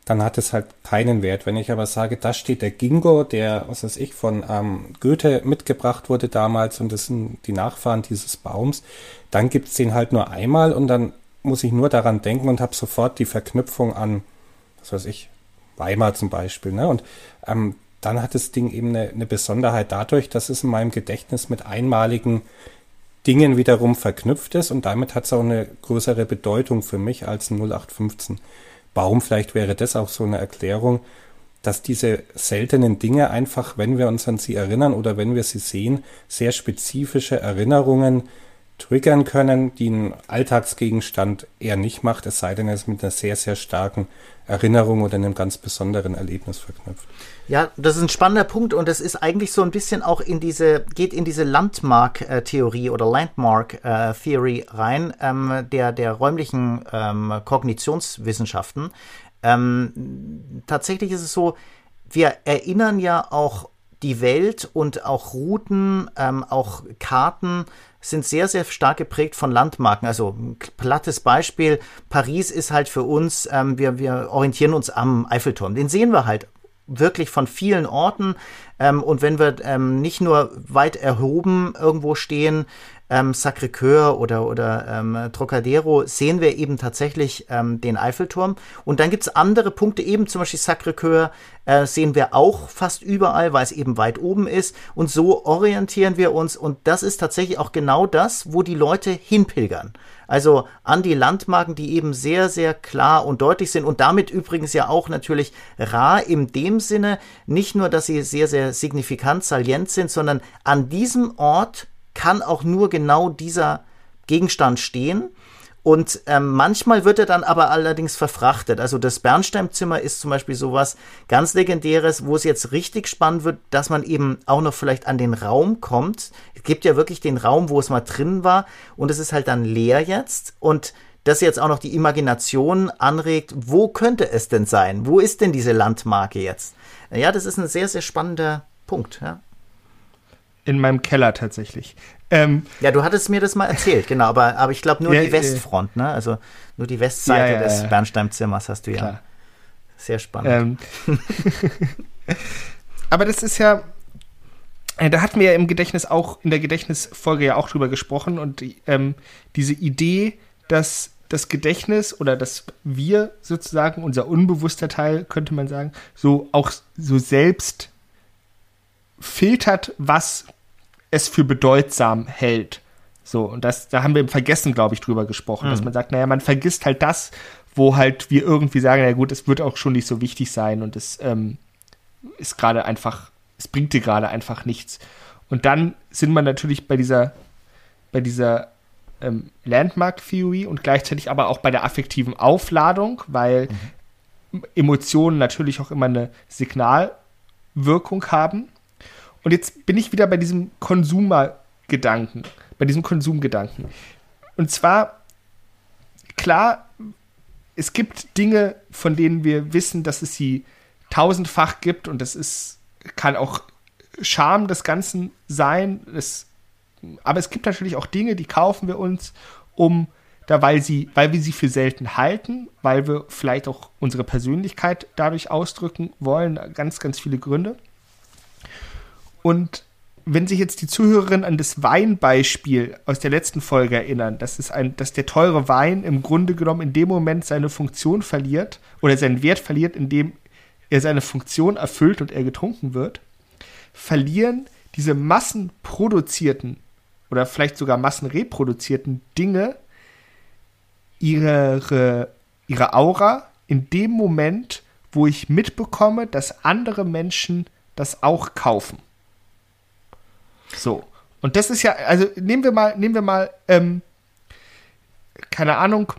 dann hat es halt keinen Wert. Wenn ich aber sage, da steht der Gingo, der, was weiß ich, von ähm, Goethe mitgebracht wurde damals und das sind die Nachfahren dieses Baums, dann gibt's den halt nur einmal und dann muss ich nur daran denken und habe sofort die Verknüpfung an, was weiß ich, Weimar zum Beispiel. Ne? Und ähm, dann hat das Ding eben eine, eine Besonderheit dadurch, dass es in meinem Gedächtnis mit einmaligen Dingen wiederum verknüpft ist und damit hat es auch eine größere Bedeutung für mich als ein 0815 Baum. Vielleicht wäre das auch so eine Erklärung, dass diese seltenen Dinge einfach, wenn wir uns an sie erinnern oder wenn wir sie sehen, sehr spezifische Erinnerungen triggern können, die ein Alltagsgegenstand eher nicht macht, es sei denn, er ist mit einer sehr, sehr starken Erinnerung oder einem ganz besonderen Erlebnis verknüpft. Ja, das ist ein spannender Punkt und das ist eigentlich so ein bisschen auch in diese, geht in diese Landmark-Theorie oder Landmark-Theory rein, ähm, der, der räumlichen ähm, Kognitionswissenschaften. Ähm, tatsächlich ist es so, wir erinnern ja auch die Welt und auch Routen, ähm, auch Karten sind sehr, sehr stark geprägt von Landmarken. Also ein plattes Beispiel, Paris ist halt für uns, ähm, wir, wir orientieren uns am Eiffelturm. Den sehen wir halt wirklich von vielen Orten. Ähm, und wenn wir ähm, nicht nur weit erhoben irgendwo stehen, ähm, Sacré-Cœur oder, oder ähm, Trocadero, sehen wir eben tatsächlich ähm, den Eiffelturm. Und dann gibt's andere Punkte, eben zum Beispiel Sacré-Cœur äh, sehen wir auch fast überall, weil es eben weit oben ist. Und so orientieren wir uns. Und das ist tatsächlich auch genau das, wo die Leute hinpilgern. Also an die Landmarken, die eben sehr, sehr klar und deutlich sind und damit übrigens ja auch natürlich rar in dem Sinne, nicht nur, dass sie sehr, sehr signifikant, salient sind, sondern an diesem Ort kann auch nur genau dieser Gegenstand stehen. Und ähm, manchmal wird er dann aber allerdings verfrachtet. Also das Bernsteinzimmer ist zum Beispiel sowas ganz legendäres, wo es jetzt richtig spannend wird, dass man eben auch noch vielleicht an den Raum kommt. Es gibt ja wirklich den Raum, wo es mal drin war und es ist halt dann leer jetzt und das jetzt auch noch die Imagination anregt, wo könnte es denn sein? Wo ist denn diese Landmarke jetzt? Ja, das ist ein sehr, sehr spannender Punkt. Ja. In meinem Keller tatsächlich. Ähm, ja, du hattest mir das mal erzählt, genau, aber, aber ich glaube nur ja, die Westfront, ne? Also nur die Westseite ja, ja, des Bernsteinzimmers hast du ja. Klar. Sehr spannend. Ähm. [laughs] aber das ist ja, äh, da hatten wir ja im Gedächtnis auch, in der Gedächtnisfolge ja auch drüber gesprochen und ähm, diese Idee, dass das Gedächtnis oder dass wir sozusagen, unser unbewusster Teil, könnte man sagen, so auch so selbst filtert, was es für bedeutsam hält. So, und das, da haben wir im Vergessen, glaube ich, drüber gesprochen, mhm. dass man sagt, naja, man vergisst halt das, wo halt wir irgendwie sagen, na gut, es wird auch schon nicht so wichtig sein und es ähm, ist gerade einfach, es bringt dir gerade einfach nichts. Und dann sind wir natürlich bei dieser, bei dieser ähm, Landmark Theory und gleichzeitig aber auch bei der affektiven Aufladung, weil mhm. Emotionen natürlich auch immer eine Signalwirkung haben. Und jetzt bin ich wieder bei diesem Konsumergedanken, bei diesem Konsumgedanken. Und zwar, klar, es gibt Dinge, von denen wir wissen, dass es sie tausendfach gibt und das ist, kann auch Charme des Ganzen sein. Es, aber es gibt natürlich auch Dinge, die kaufen wir uns, um da, weil sie, weil wir sie für selten halten, weil wir vielleicht auch unsere Persönlichkeit dadurch ausdrücken wollen, ganz, ganz viele Gründe. Und wenn sich jetzt die Zuhörerin an das Weinbeispiel aus der letzten Folge erinnern, dass, es ein, dass der teure Wein im Grunde genommen in dem Moment seine Funktion verliert oder seinen Wert verliert, indem er seine Funktion erfüllt und er getrunken wird, verlieren diese massenproduzierten oder vielleicht sogar massenreproduzierten Dinge ihre, ihre Aura in dem Moment, wo ich mitbekomme, dass andere Menschen das auch kaufen. So. Und das ist ja, also nehmen wir mal, nehmen wir mal, ähm, keine Ahnung,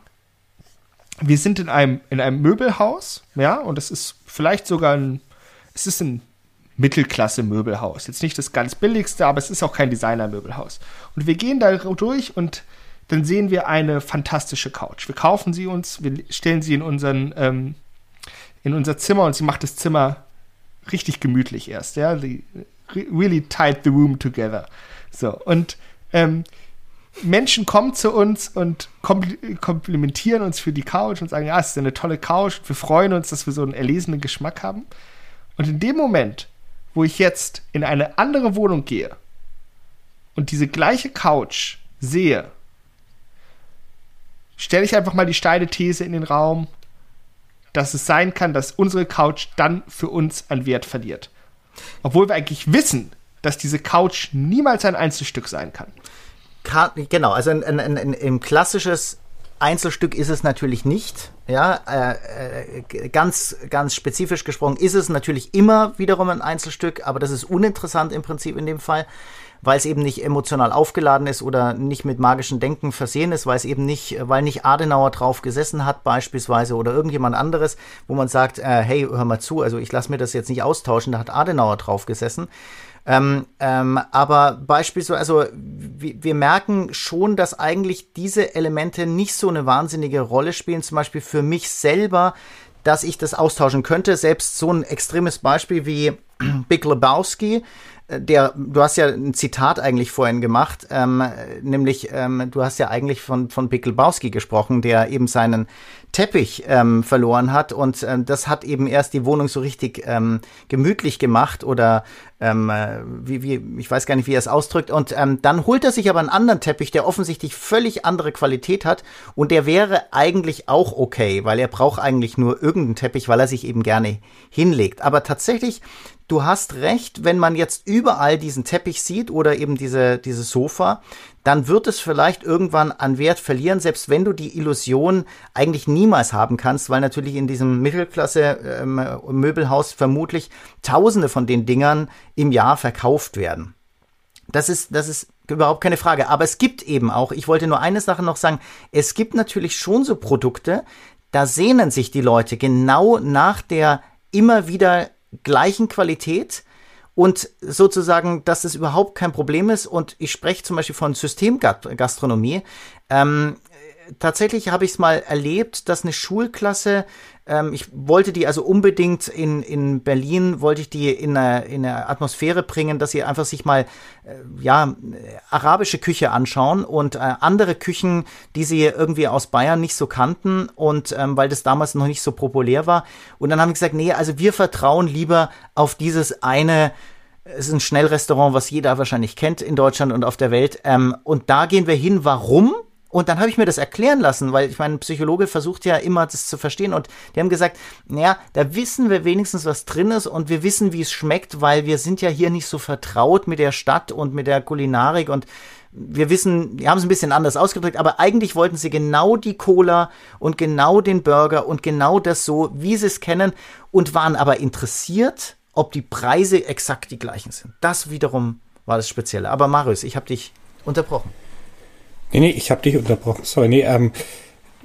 wir sind in einem, in einem Möbelhaus, ja, und es ist vielleicht sogar ein, es ist ein Mittelklasse-Möbelhaus. Jetzt nicht das ganz billigste, aber es ist auch kein Designer-Möbelhaus. Und wir gehen da durch und dann sehen wir eine fantastische Couch. Wir kaufen sie uns, wir stellen sie in unseren, ähm, in unser Zimmer und sie macht das Zimmer richtig gemütlich erst, ja. Die really tied the room together. So, und ähm, Menschen kommen zu uns und komplimentieren uns für die Couch und sagen, ja, es ist eine tolle Couch. Wir freuen uns, dass wir so einen erlesenen Geschmack haben. Und in dem Moment, wo ich jetzt in eine andere Wohnung gehe und diese gleiche Couch sehe, stelle ich einfach mal die steile These in den Raum, dass es sein kann, dass unsere Couch dann für uns an Wert verliert. Obwohl wir eigentlich wissen, dass diese Couch niemals ein Einzelstück sein kann. kann genau, also ein, ein, ein, ein klassisches Einzelstück ist es natürlich nicht. Ja, äh, äh, ganz, ganz spezifisch gesprochen ist es natürlich immer wiederum ein Einzelstück, aber das ist uninteressant im Prinzip in dem Fall weil es eben nicht emotional aufgeladen ist oder nicht mit magischem Denken versehen ist, weil es eben nicht, weil nicht Adenauer drauf gesessen hat beispielsweise oder irgendjemand anderes, wo man sagt, äh, hey, hör mal zu, also ich lasse mir das jetzt nicht austauschen, da hat Adenauer drauf gesessen. Ähm, ähm, aber beispielsweise, also wir, merken schon, dass eigentlich diese Elemente nicht so eine wahnsinnige Rolle spielen. Zum Beispiel für mich selber, dass ich das austauschen könnte. Selbst so ein extremes Beispiel wie [clears throat] Big Lebowski, der, du hast ja ein Zitat eigentlich vorhin gemacht, ähm, nämlich ähm, du hast ja eigentlich von, von Pickelbowski gesprochen, der eben seinen Teppich ähm, verloren hat und ähm, das hat eben erst die Wohnung so richtig ähm, gemütlich gemacht oder ähm, äh, wie, wie, ich weiß gar nicht, wie er es ausdrückt und ähm, dann holt er sich aber einen anderen Teppich, der offensichtlich völlig andere Qualität hat und der wäre eigentlich auch okay, weil er braucht eigentlich nur irgendeinen Teppich, weil er sich eben gerne hinlegt. Aber tatsächlich du hast recht, wenn man jetzt überall diesen Teppich sieht oder eben diese, diese Sofa, dann wird es vielleicht irgendwann an Wert verlieren, selbst wenn du die Illusion eigentlich niemals haben kannst, weil natürlich in diesem Mittelklasse-Möbelhaus ähm, vermutlich Tausende von den Dingern im Jahr verkauft werden. Das ist, das ist überhaupt keine Frage. Aber es gibt eben auch, ich wollte nur eine Sache noch sagen, es gibt natürlich schon so Produkte, da sehnen sich die Leute genau nach der immer wieder gleichen Qualität und sozusagen, dass es überhaupt kein Problem ist. Und ich spreche zum Beispiel von Systemgastronomie. Ähm, tatsächlich habe ich es mal erlebt, dass eine Schulklasse, ähm, ich wollte die also unbedingt in, in Berlin, wollte ich die in eine, in eine Atmosphäre bringen, dass sie einfach sich mal, äh, ja, arabische Küche anschauen und äh, andere Küchen, die sie irgendwie aus Bayern nicht so kannten und ähm, weil das damals noch nicht so populär war. Und dann haben sie gesagt, nee, also wir vertrauen lieber auf dieses eine es ist ein Schnellrestaurant, was jeder wahrscheinlich kennt in Deutschland und auf der Welt. Ähm, und da gehen wir hin. Warum? Und dann habe ich mir das erklären lassen, weil ich meine, ein Psychologe versucht ja immer das zu verstehen und die haben gesagt, naja, da wissen wir wenigstens, was drin ist und wir wissen, wie es schmeckt, weil wir sind ja hier nicht so vertraut mit der Stadt und mit der Kulinarik und wir wissen, die haben es ein bisschen anders ausgedrückt, aber eigentlich wollten sie genau die Cola und genau den Burger und genau das so, wie sie es kennen und waren aber interessiert, ob die Preise exakt die gleichen sind. Das wiederum war das Spezielle. Aber Marius, ich habe dich unterbrochen. Nee, nee, ich habe dich unterbrochen. Sorry, nee, ähm,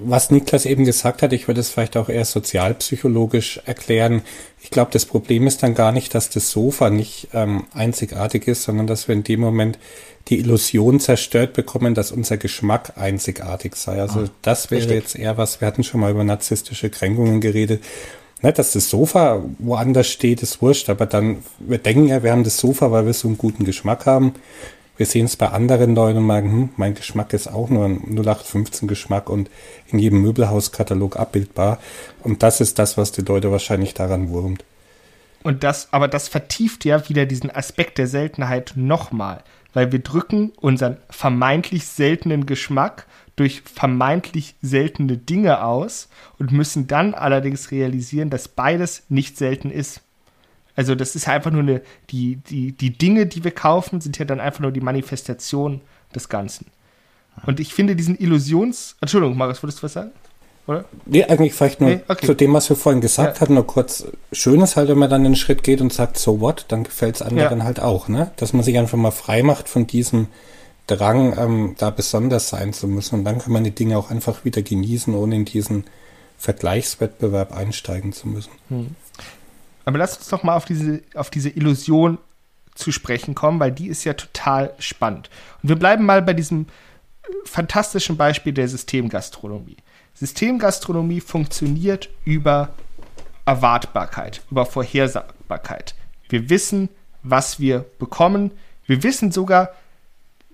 was Niklas eben gesagt hat, ich würde es vielleicht auch eher sozialpsychologisch erklären. Ich glaube, das Problem ist dann gar nicht, dass das Sofa nicht ähm, einzigartig ist, sondern dass wir in dem Moment die Illusion zerstört bekommen, dass unser Geschmack einzigartig sei. Also ah, das wäre richtig. jetzt eher was, wir hatten schon mal über narzisstische Kränkungen geredet. Ne, dass das Sofa woanders steht, ist wurscht, aber dann, wir denken ja, wir haben das Sofa, weil wir so einen guten Geschmack haben. Wir sehen es bei anderen Leuten und merken, hm, mein Geschmack ist auch nur ein 0815 Geschmack und in jedem Möbelhauskatalog abbildbar. Und das ist das, was die Leute wahrscheinlich daran wurmt. Und das, aber das vertieft ja wieder diesen Aspekt der Seltenheit nochmal, weil wir drücken unseren vermeintlich seltenen Geschmack durch vermeintlich seltene Dinge aus und müssen dann allerdings realisieren, dass beides nicht selten ist. Also das ist einfach nur eine, die, die, die Dinge, die wir kaufen, sind ja dann einfach nur die Manifestation des Ganzen. Und ich finde diesen Illusions... Entschuldigung, Marius, würdest du was sagen? Oder? Nee, eigentlich vielleicht nur nee? okay. zu dem, was wir vorhin gesagt ja. hatten, nur kurz. Schön ist halt, wenn man dann einen Schritt geht und sagt, so what, dann gefällt es anderen ja. halt auch, ne? Dass man sich einfach mal frei macht von diesem Drang, ähm, da besonders sein zu müssen. Und dann kann man die Dinge auch einfach wieder genießen, ohne in diesen Vergleichswettbewerb einsteigen zu müssen. Hm. Aber lass uns doch mal auf diese, auf diese Illusion zu sprechen kommen, weil die ist ja total spannend. Und wir bleiben mal bei diesem fantastischen Beispiel der Systemgastronomie. Systemgastronomie funktioniert über Erwartbarkeit, über Vorhersagbarkeit. Wir wissen, was wir bekommen. Wir wissen sogar,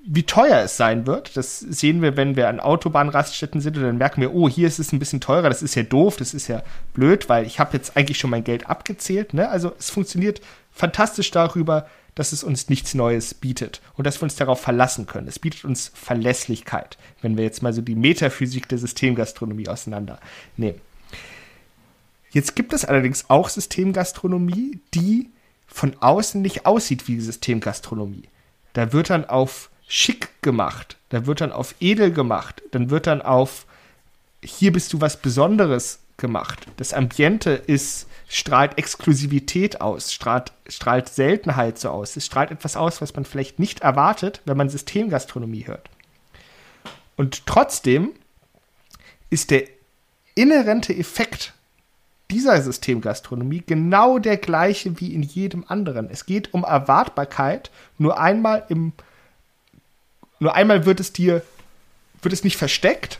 wie teuer es sein wird. Das sehen wir, wenn wir an Autobahnraststätten sind und dann merken wir, oh, hier ist es ein bisschen teurer, das ist ja doof, das ist ja blöd, weil ich habe jetzt eigentlich schon mein Geld abgezählt. Ne? Also es funktioniert fantastisch darüber, dass es uns nichts Neues bietet und dass wir uns darauf verlassen können. Es bietet uns Verlässlichkeit, wenn wir jetzt mal so die Metaphysik der Systemgastronomie auseinandernehmen. Jetzt gibt es allerdings auch Systemgastronomie, die von außen nicht aussieht wie Systemgastronomie. Da wird dann auf schick gemacht, da wird dann auf edel gemacht, dann wird dann auf hier bist du was Besonderes gemacht. Das Ambiente ist strahlt Exklusivität aus, strahlt, strahlt Seltenheit so aus. Es strahlt etwas aus, was man vielleicht nicht erwartet, wenn man Systemgastronomie hört. Und trotzdem ist der inhärente Effekt dieser Systemgastronomie genau der gleiche wie in jedem anderen. Es geht um Erwartbarkeit. Nur einmal im, nur einmal wird es dir, wird es nicht versteckt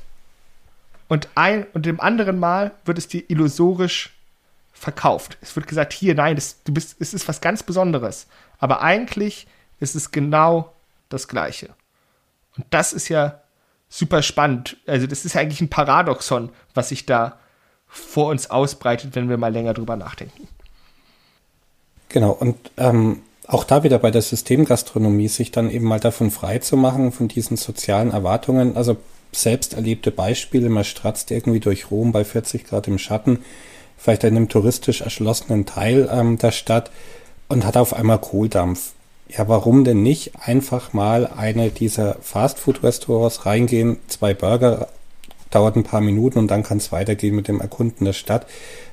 und ein und dem anderen Mal wird es dir illusorisch verkauft. Es wird gesagt, hier, nein, das, du bist, es ist was ganz Besonderes. Aber eigentlich ist es genau das Gleiche. Und das ist ja super spannend. Also, das ist ja eigentlich ein Paradoxon, was sich da vor uns ausbreitet, wenn wir mal länger drüber nachdenken. Genau, und ähm, auch da wieder bei der Systemgastronomie, sich dann eben mal davon frei zu machen, von diesen sozialen Erwartungen. Also selbst erlebte Beispiele, man stratzt irgendwie durch Rom bei 40 Grad im Schatten vielleicht in einem touristisch erschlossenen Teil ähm, der Stadt und hat auf einmal Kohldampf. Ja, warum denn nicht einfach mal eine dieser Fastfood-Restaurants reingehen, zwei Burger, dauert ein paar Minuten und dann kann es weitergehen mit dem Erkunden der Stadt.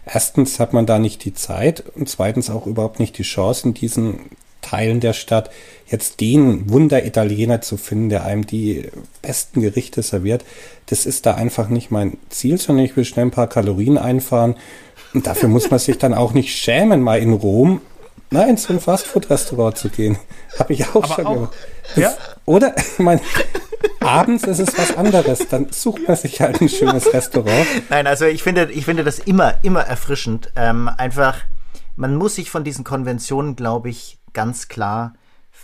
Erstens hat man da nicht die Zeit und zweitens auch überhaupt nicht die Chance, in diesen Teilen der Stadt jetzt den Wunder-Italiener zu finden, der einem die besten Gerichte serviert. Das ist da einfach nicht mein Ziel, sondern ich will schnell ein paar Kalorien einfahren und dafür muss man sich dann auch nicht schämen, mal in Rom nein, zu einem Fastfood-Restaurant zu gehen. Habe ich auch Aber schon auch, gemacht. Ja? Oder? Ich meine, abends ist es was anderes. Dann sucht man sich halt ein schönes Restaurant. Nein, also ich finde, ich finde das immer, immer erfrischend. Ähm, einfach, man muss sich von diesen Konventionen, glaube ich, ganz klar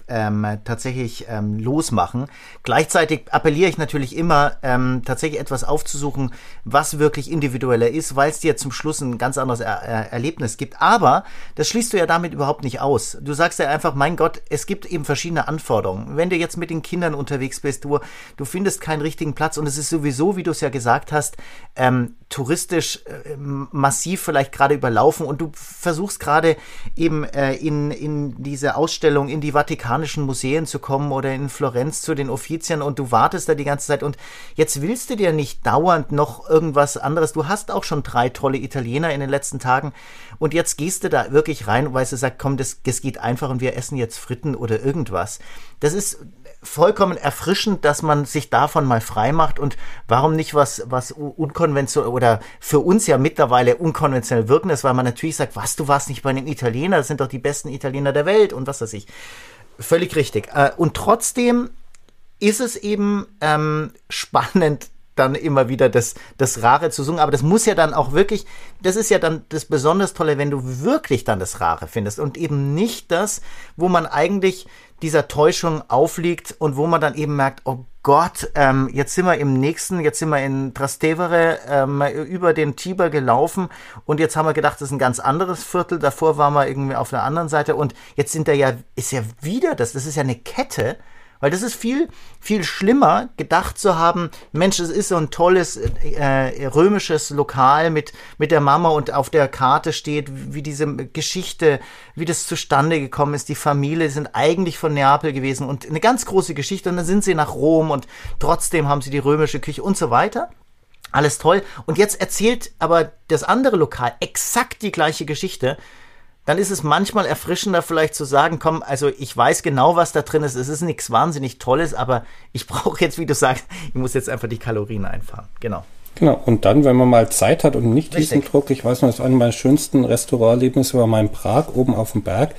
ähm, tatsächlich ähm, losmachen. Gleichzeitig appelliere ich natürlich immer, ähm, tatsächlich etwas aufzusuchen, was wirklich individueller ist, weil es dir zum Schluss ein ganz anderes er er Erlebnis gibt. Aber das schließt du ja damit überhaupt nicht aus. Du sagst ja einfach, mein Gott, es gibt eben verschiedene Anforderungen. Wenn du jetzt mit den Kindern unterwegs bist, du, du findest keinen richtigen Platz und es ist sowieso, wie du es ja gesagt hast, ähm, touristisch äh, massiv vielleicht gerade überlaufen und du versuchst gerade eben äh, in, in diese Ausstellung in die Vatikanischen Museen zu kommen oder in Florenz zu den Offizien und du wartest da die ganze Zeit und jetzt willst du dir nicht dauernd noch irgendwas anderes. Du hast auch schon drei tolle Italiener in den letzten Tagen und jetzt gehst du da wirklich rein, weil du sagst, komm, das, das geht einfach und wir essen jetzt Fritten oder irgendwas. Das ist vollkommen erfrischend, dass man sich davon mal frei macht und warum nicht was, was unkonventionell oder für uns ja mittlerweile unkonventionell wirken ist, weil man natürlich sagt, was, du warst nicht bei einem Italiener, das sind doch die besten Italiener der Welt und was weiß ich. Völlig richtig. Äh, und trotzdem ist es eben ähm, spannend, dann immer wieder das, das Rare zu suchen. Aber das muss ja dann auch wirklich, das ist ja dann das besonders Tolle, wenn du wirklich dann das Rare findest und eben nicht das, wo man eigentlich dieser Täuschung aufliegt und wo man dann eben merkt, oh Gott, ähm, jetzt sind wir im nächsten, jetzt sind wir in Trastevere ähm, über den Tiber gelaufen und jetzt haben wir gedacht, das ist ein ganz anderes Viertel. Davor waren wir irgendwie auf der anderen Seite und jetzt sind da ja, ist ja wieder das, das ist ja eine Kette weil das ist viel, viel schlimmer, gedacht zu haben, Mensch, es ist so ein tolles äh, römisches Lokal mit, mit der Mama und auf der Karte steht, wie diese Geschichte, wie das zustande gekommen ist. Die Familie sind eigentlich von Neapel gewesen und eine ganz große Geschichte. Und dann sind sie nach Rom und trotzdem haben sie die römische Küche und so weiter. Alles toll. Und jetzt erzählt aber das andere Lokal exakt die gleiche Geschichte dann ist es manchmal erfrischender vielleicht zu sagen, komm, also ich weiß genau, was da drin ist. Es ist nichts wahnsinnig Tolles, aber ich [laughs] brauche jetzt, wie du sagst, ich muss jetzt einfach die Kalorien einfahren. Genau. Genau, und dann, wenn man mal Zeit hat und nicht Richtig. diesen Druck, ich weiß noch, das war einer meiner schönsten Restauranterlebnisse war mal in Prag, oben auf dem Berg.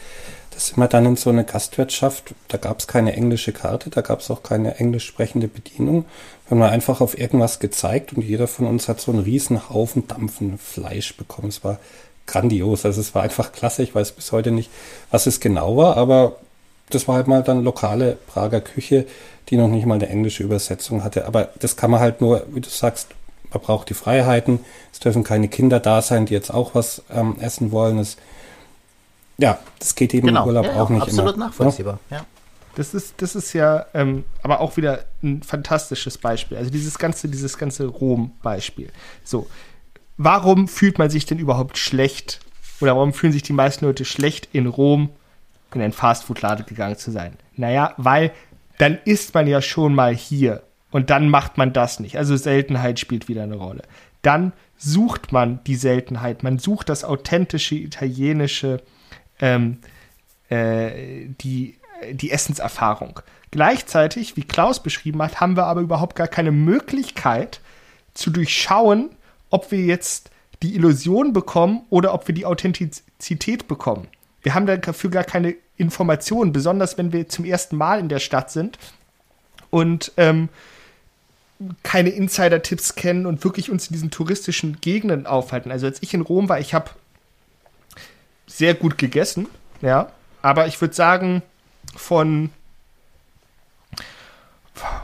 Da sind wir dann in so eine Gastwirtschaft, da gab es keine englische Karte, da gab es auch keine englisch sprechende Bedienung. Wir haben einfach auf irgendwas gezeigt und jeder von uns hat so einen riesen Haufen Dampfen Fleisch bekommen. Es war grandios. Also es war einfach klasse. Ich weiß bis heute nicht, was es genau war, aber das war halt mal dann lokale Prager Küche, die noch nicht mal eine englische Übersetzung hatte. Aber das kann man halt nur, wie du sagst, man braucht die Freiheiten. Es dürfen keine Kinder da sein, die jetzt auch was ähm, essen wollen. Es, ja, das geht eben genau. im Urlaub ja, auch nicht absolut immer. nachvollziehbar. Ja. Das ist, das ist ja ähm, aber auch wieder ein fantastisches Beispiel. Also dieses ganze, dieses ganze Rom-Beispiel. So, warum fühlt man sich denn überhaupt schlecht oder warum fühlen sich die meisten Leute schlecht, in Rom in ein Fastfood-Laden gegangen zu sein? Naja, weil dann ist man ja schon mal hier und dann macht man das nicht. Also Seltenheit spielt wieder eine Rolle. Dann sucht man die Seltenheit, man sucht das authentische italienische, ähm, äh, die, die Essenserfahrung. Gleichzeitig, wie Klaus beschrieben hat, haben wir aber überhaupt gar keine Möglichkeit zu durchschauen, ob wir jetzt die Illusion bekommen oder ob wir die Authentizität bekommen. Wir haben dafür gar keine Informationen, besonders wenn wir zum ersten Mal in der Stadt sind und ähm, keine Insider-Tipps kennen und wirklich uns in diesen touristischen Gegenden aufhalten. Also als ich in Rom war, ich habe sehr gut gegessen, ja, aber ich würde sagen, von,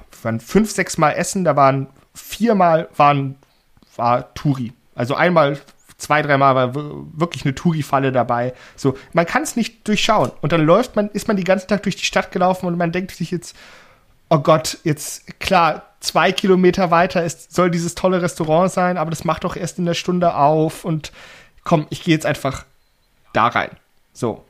von fünf, sechs Mal Essen, da waren viermal waren, war Touri. Also einmal, zwei, dreimal war wirklich eine Touri-Falle dabei. So, man kann es nicht durchschauen. Und dann läuft man, ist man den ganzen Tag durch die Stadt gelaufen und man denkt sich jetzt, oh Gott, jetzt klar, zwei Kilometer weiter ist, soll dieses tolle Restaurant sein, aber das macht doch erst in der Stunde auf und komm, ich gehe jetzt einfach da rein. So.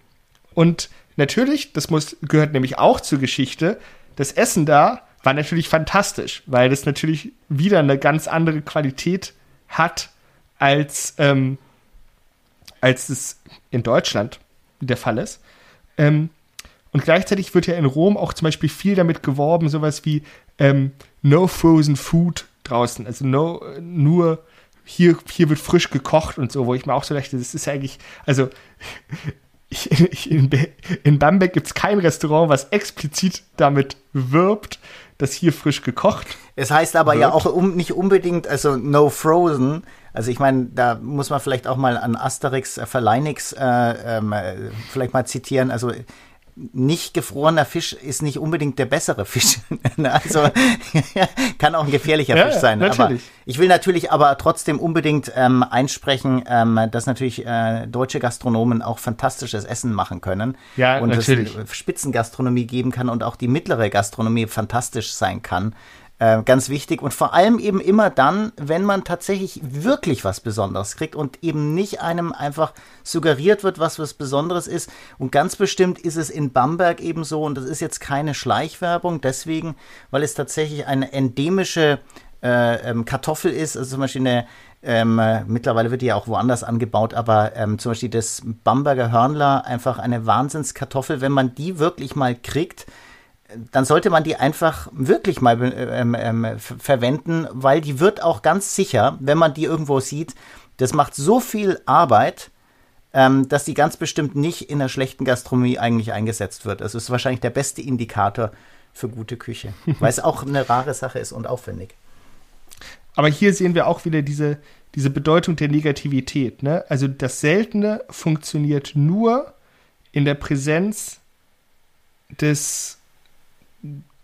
Und natürlich, das muss, gehört nämlich auch zur Geschichte, das Essen da war natürlich fantastisch, weil das natürlich wieder eine ganz andere Qualität hat, als, ähm, als es in Deutschland der Fall ist. Ähm, und gleichzeitig wird ja in Rom auch zum Beispiel viel damit geworben, sowas wie ähm, No Frozen Food draußen. Also no, nur hier, hier wird frisch gekocht und so, wo ich mir auch so dachte, das ist ja eigentlich, also ich, [laughs] ich, in, in Bamberg gibt es kein Restaurant, was explizit damit wirbt, dass hier frisch gekocht. Es heißt aber wird. ja auch um, nicht unbedingt, also no frozen. Also ich meine, da muss man vielleicht auch mal an Asterix, äh, Verleinix äh, ähm, äh, vielleicht mal zitieren. Also nicht gefrorener Fisch ist nicht unbedingt der bessere Fisch. [laughs] also [laughs] kann auch ein gefährlicher ja, Fisch sein. Natürlich. Aber ich will natürlich aber trotzdem unbedingt ähm, einsprechen, ähm, dass natürlich äh, deutsche Gastronomen auch fantastisches Essen machen können. Ja, und natürlich. es Spitzengastronomie geben kann und auch die mittlere Gastronomie fantastisch sein kann. Äh, ganz wichtig und vor allem eben immer dann, wenn man tatsächlich wirklich was Besonderes kriegt und eben nicht einem einfach suggeriert wird, was was Besonderes ist. Und ganz bestimmt ist es in Bamberg eben so und das ist jetzt keine Schleichwerbung, deswegen, weil es tatsächlich eine endemische äh, ähm, Kartoffel ist, also zum Beispiel eine ähm, mittlerweile wird die ja auch woanders angebaut, aber ähm, zum Beispiel das Bamberger Hörnler einfach eine Wahnsinnskartoffel. Wenn man die wirklich mal kriegt, dann sollte man die einfach wirklich mal ähm, ähm, verwenden, weil die wird auch ganz sicher, wenn man die irgendwo sieht, das macht so viel Arbeit, ähm, dass die ganz bestimmt nicht in der schlechten Gastronomie eigentlich eingesetzt wird. Das ist wahrscheinlich der beste Indikator für gute Küche, [laughs] weil es auch eine rare Sache ist und aufwendig. Aber hier sehen wir auch wieder diese, diese Bedeutung der Negativität. Ne? Also das Seltene funktioniert nur in der Präsenz des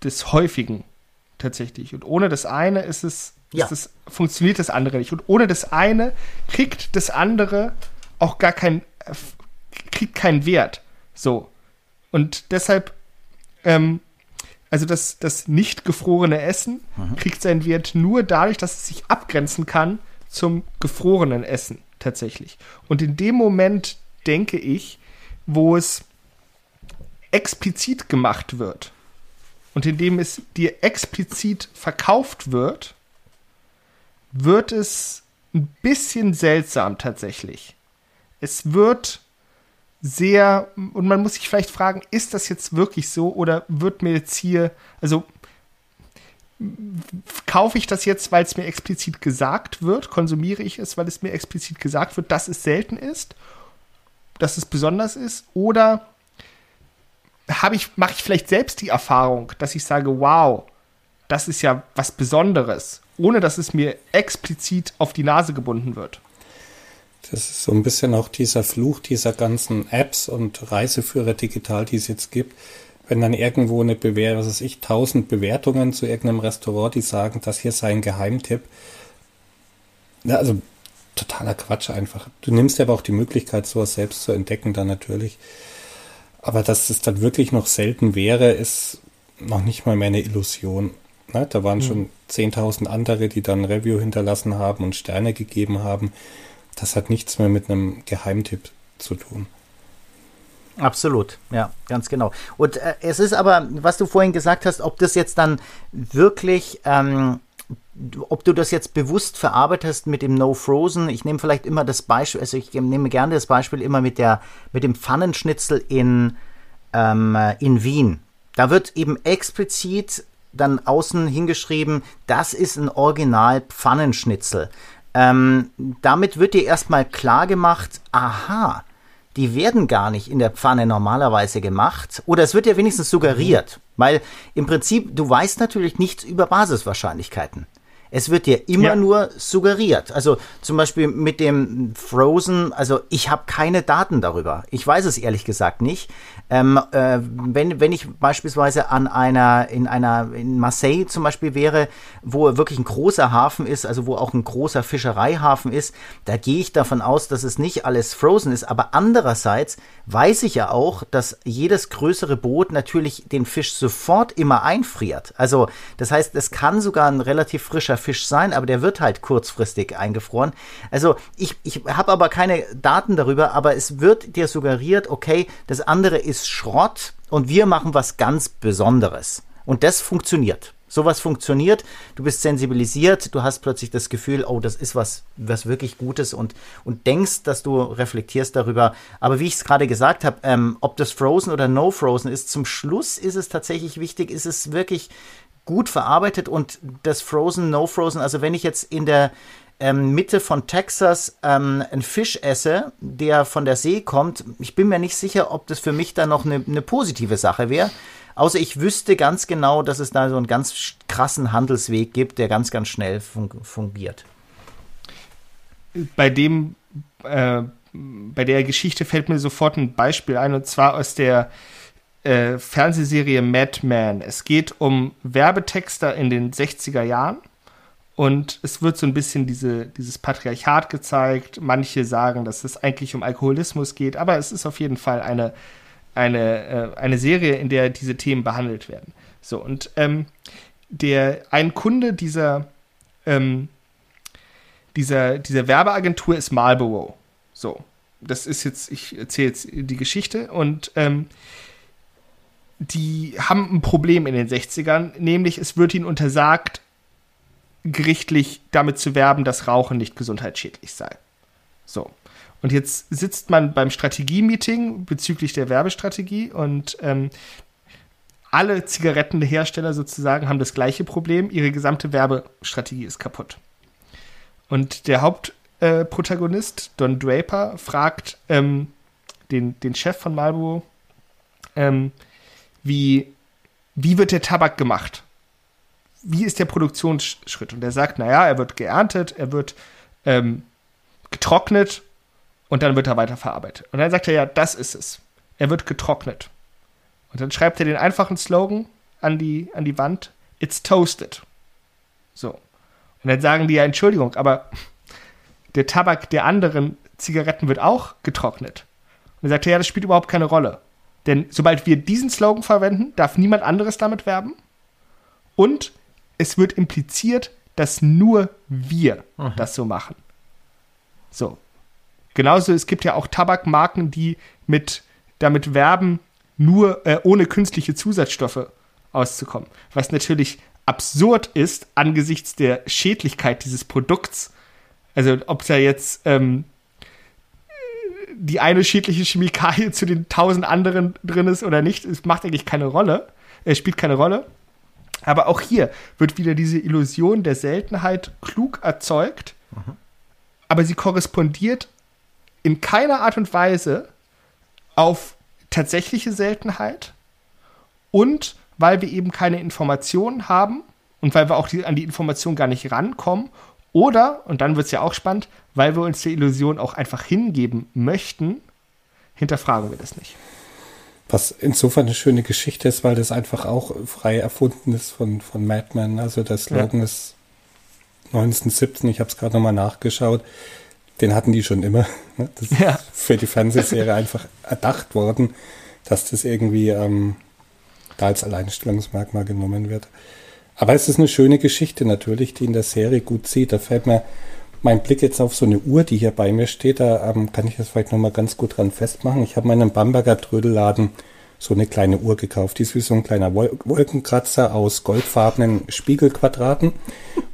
des Häufigen tatsächlich. Und ohne das eine ist es, ja. ist es, funktioniert das andere nicht. Und ohne das eine kriegt das andere auch gar kein, kriegt keinen Wert. So. Und deshalb, ähm, also das, das nicht gefrorene Essen mhm. kriegt seinen Wert nur dadurch, dass es sich abgrenzen kann zum gefrorenen Essen tatsächlich. Und in dem Moment denke ich, wo es explizit gemacht wird, und indem es dir explizit verkauft wird, wird es ein bisschen seltsam tatsächlich. Es wird sehr, und man muss sich vielleicht fragen, ist das jetzt wirklich so oder wird mir jetzt hier, also kaufe ich das jetzt, weil es mir explizit gesagt wird, konsumiere ich es, weil es mir explizit gesagt wird, dass es selten ist, dass es besonders ist, oder habe ich, mache ich vielleicht selbst die Erfahrung, dass ich sage, wow, das ist ja was Besonderes, ohne dass es mir explizit auf die Nase gebunden wird. Das ist so ein bisschen auch dieser Fluch dieser ganzen Apps und Reiseführer digital, die es jetzt gibt. wenn dann irgendwo eine Bewertung, was weiß ich, tausend Bewertungen zu irgendeinem Restaurant, die sagen, das hier sei ein Geheimtipp. Ja, also totaler Quatsch einfach. Du nimmst aber auch die Möglichkeit, sowas selbst zu entdecken, dann natürlich. Aber dass es dann wirklich noch selten wäre, ist noch nicht mal mehr eine Illusion. Ne? Da waren mhm. schon 10.000 andere, die dann Review hinterlassen haben und Sterne gegeben haben. Das hat nichts mehr mit einem Geheimtipp zu tun. Absolut, ja, ganz genau. Und äh, es ist aber, was du vorhin gesagt hast, ob das jetzt dann wirklich, ähm, ob du das jetzt bewusst verarbeitest mit dem No Frozen. Ich nehme vielleicht immer das Beispiel, also ich nehme gerne das Beispiel immer mit der mit dem Pfannenschnitzel in ähm, in Wien. Da wird eben explizit dann außen hingeschrieben, das ist ein Original Pfannenschnitzel. Ähm, damit wird dir erstmal klar gemacht, aha, die werden gar nicht in der Pfanne normalerweise gemacht. Oder es wird ja wenigstens suggeriert. Weil im Prinzip, du weißt natürlich nichts über Basiswahrscheinlichkeiten. Es wird dir immer ja. nur suggeriert. Also zum Beispiel mit dem Frozen, also ich habe keine Daten darüber. Ich weiß es ehrlich gesagt nicht. Ähm, äh, wenn, wenn ich beispielsweise an einer, in einer, in Marseille zum Beispiel wäre, wo wirklich ein großer Hafen ist, also wo auch ein großer Fischereihafen ist, da gehe ich davon aus, dass es nicht alles frozen ist. Aber andererseits weiß ich ja auch, dass jedes größere Boot natürlich den Fisch sofort immer einfriert. Also das heißt, es kann sogar ein relativ frischer Fisch sein, aber der wird halt kurzfristig eingefroren. Also ich, ich habe aber keine Daten darüber, aber es wird dir suggeriert, okay, das andere ist Schrott und wir machen was ganz Besonderes. Und das funktioniert. Sowas funktioniert, du bist sensibilisiert, du hast plötzlich das Gefühl, oh, das ist was, was wirklich Gutes und, und denkst, dass du reflektierst darüber. Aber wie ich es gerade gesagt habe, ähm, ob das Frozen oder No Frozen ist, zum Schluss ist es tatsächlich wichtig, ist es wirklich gut verarbeitet und das Frozen, No Frozen, also wenn ich jetzt in der ähm, Mitte von Texas ähm, einen Fisch esse, der von der See kommt, ich bin mir nicht sicher, ob das für mich dann noch eine, eine positive Sache wäre. Außer ich wüsste ganz genau, dass es da so einen ganz krassen Handelsweg gibt, der ganz, ganz schnell fun fungiert. Bei dem, äh, bei der Geschichte fällt mir sofort ein Beispiel ein, und zwar aus der äh, Fernsehserie Mad Men. Es geht um Werbetexter in den 60er Jahren und es wird so ein bisschen diese, dieses Patriarchat gezeigt. Manche sagen, dass es eigentlich um Alkoholismus geht, aber es ist auf jeden Fall eine, eine, äh, eine Serie, in der diese Themen behandelt werden. So, und ähm, der, ein Kunde dieser, ähm, dieser, dieser Werbeagentur ist Marlboro. So, das ist jetzt, ich erzähle jetzt die Geschichte und ähm, die haben ein Problem in den 60ern, nämlich es wird ihnen untersagt, gerichtlich damit zu werben, dass Rauchen nicht gesundheitsschädlich sei. So. Und jetzt sitzt man beim Strategie-Meeting bezüglich der Werbestrategie und ähm, alle Zigarettenhersteller sozusagen haben das gleiche Problem. Ihre gesamte Werbestrategie ist kaputt. Und der Hauptprotagonist, äh, Don Draper, fragt ähm, den, den Chef von Marlboro, ähm, wie, wie wird der Tabak gemacht? Wie ist der Produktionsschritt? Und er sagt, naja, er wird geerntet, er wird ähm, getrocknet und dann wird er weiterverarbeitet. Und dann sagt er, ja, das ist es. Er wird getrocknet. Und dann schreibt er den einfachen Slogan an die, an die Wand, it's toasted. So. Und dann sagen die ja, Entschuldigung, aber der Tabak der anderen Zigaretten wird auch getrocknet. Und er sagt, ja, das spielt überhaupt keine Rolle. Denn sobald wir diesen Slogan verwenden, darf niemand anderes damit werben. Und es wird impliziert, dass nur wir mhm. das so machen. So. Genauso, es gibt ja auch Tabakmarken, die mit, damit werben, nur äh, ohne künstliche Zusatzstoffe auszukommen. Was natürlich absurd ist angesichts der Schädlichkeit dieses Produkts. Also ob da jetzt ähm, die eine schädliche Chemikalie zu den tausend anderen drin ist oder nicht, es macht eigentlich keine Rolle. Es spielt keine Rolle. Aber auch hier wird wieder diese Illusion der Seltenheit klug erzeugt, mhm. aber sie korrespondiert in keiner Art und Weise auf tatsächliche Seltenheit und weil wir eben keine Informationen haben und weil wir auch die, an die Information gar nicht rankommen oder, und dann wird es ja auch spannend, weil wir uns der Illusion auch einfach hingeben möchten, hinterfragen wir das nicht. Was insofern eine schöne Geschichte ist, weil das einfach auch frei erfunden ist von, von Madman. Also der Slogan ja. ist 1917, ich habe es gerade nochmal nachgeschaut. Den hatten die schon immer. [laughs] Ne? Das ja. ist für die Fernsehserie einfach erdacht worden, dass das irgendwie ähm, da als Alleinstellungsmerkmal genommen wird. Aber es ist eine schöne Geschichte natürlich, die in der Serie gut sieht. Da fällt mir mein Blick jetzt auf so eine Uhr, die hier bei mir steht. Da ähm, kann ich das vielleicht nochmal ganz gut dran festmachen. Ich habe meinen Bamberger Trödelladen so eine kleine Uhr gekauft. Die ist wie so ein kleiner Wolkenkratzer aus goldfarbenen Spiegelquadraten.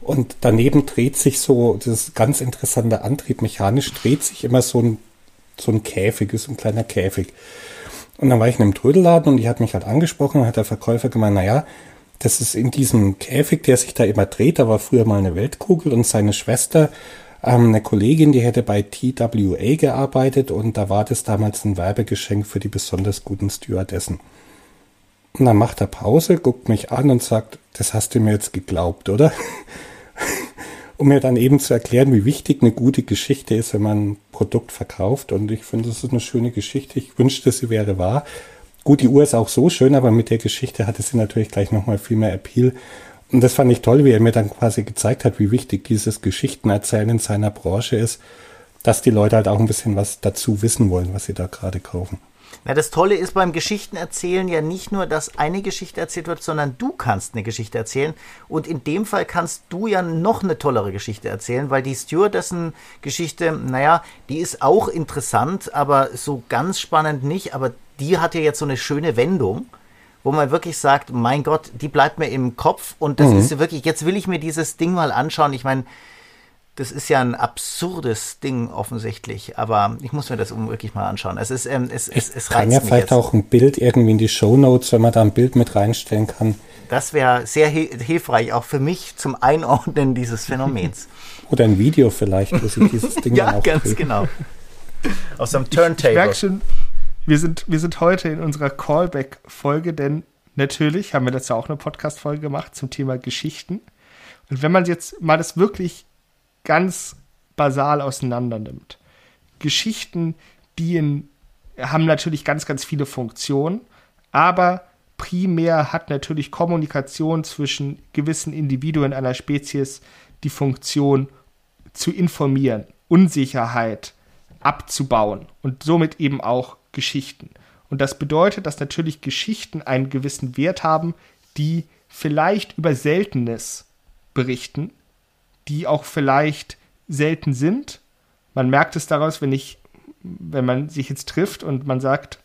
Und daneben dreht sich so, das ist ganz interessanter Antrieb, mechanisch dreht sich immer so ein, so ein Käfig, ist so ein kleiner Käfig. Und dann war ich in einem Trödelladen und die hat mich halt angesprochen und hat der Verkäufer gemeint, naja, das ist in diesem Käfig, der sich da immer dreht, da war früher mal eine Weltkugel und seine Schwester, ähm, eine Kollegin, die hätte bei TWA gearbeitet und da war das damals ein Werbegeschenk für die besonders guten Stewardessen. Und dann macht er Pause, guckt mich an und sagt, das hast du mir jetzt geglaubt, oder? [laughs] um mir dann eben zu erklären, wie wichtig eine gute Geschichte ist, wenn man ein Produkt verkauft. Und ich finde, das ist eine schöne Geschichte. Ich wünschte, sie wäre wahr. Gut, die Uhr ist auch so schön, aber mit der Geschichte hatte sie natürlich gleich nochmal viel mehr Appeal. Und das fand ich toll, wie er mir dann quasi gezeigt hat, wie wichtig dieses Geschichtenerzählen in seiner Branche ist, dass die Leute halt auch ein bisschen was dazu wissen wollen, was sie da gerade kaufen. Ja, das Tolle ist beim Geschichtenerzählen ja nicht nur, dass eine Geschichte erzählt wird, sondern du kannst eine Geschichte erzählen. Und in dem Fall kannst du ja noch eine tollere Geschichte erzählen, weil die Stewardessen-Geschichte, naja, die ist auch interessant, aber so ganz spannend nicht. Aber die hat ja jetzt so eine schöne Wendung, wo man wirklich sagt, mein Gott, die bleibt mir im Kopf und das mhm. ist wirklich, jetzt will ich mir dieses Ding mal anschauen. Ich meine, das ist ja ein absurdes Ding offensichtlich, aber ich muss mir das wirklich mal anschauen. Es ist, ähm, es, es, es kann ja vielleicht jetzt. auch ein Bild irgendwie in die Show Notes, wenn man da ein Bild mit reinstellen kann. Das wäre sehr hilfreich, auch für mich zum Einordnen dieses Phänomens. [laughs] Oder ein Video vielleicht, wo sich dieses [laughs] Ding Ja, dann ganz dreht. genau. Aus einem Turntable. Ich, ich merke schon, wir sind, wir sind heute in unserer Callback-Folge, denn natürlich haben wir ja auch eine Podcast-Folge gemacht zum Thema Geschichten. Und wenn man jetzt mal das wirklich ganz basal auseinander nimmt. Geschichten, die in, haben natürlich ganz, ganz viele Funktionen, aber primär hat natürlich Kommunikation zwischen gewissen Individuen einer Spezies die Funktion zu informieren, Unsicherheit abzubauen und somit eben auch Geschichten. Und das bedeutet, dass natürlich Geschichten einen gewissen Wert haben, die vielleicht über Seltenes berichten, die auch vielleicht selten sind. Man merkt es daraus, wenn ich, wenn man sich jetzt trifft und man sagt,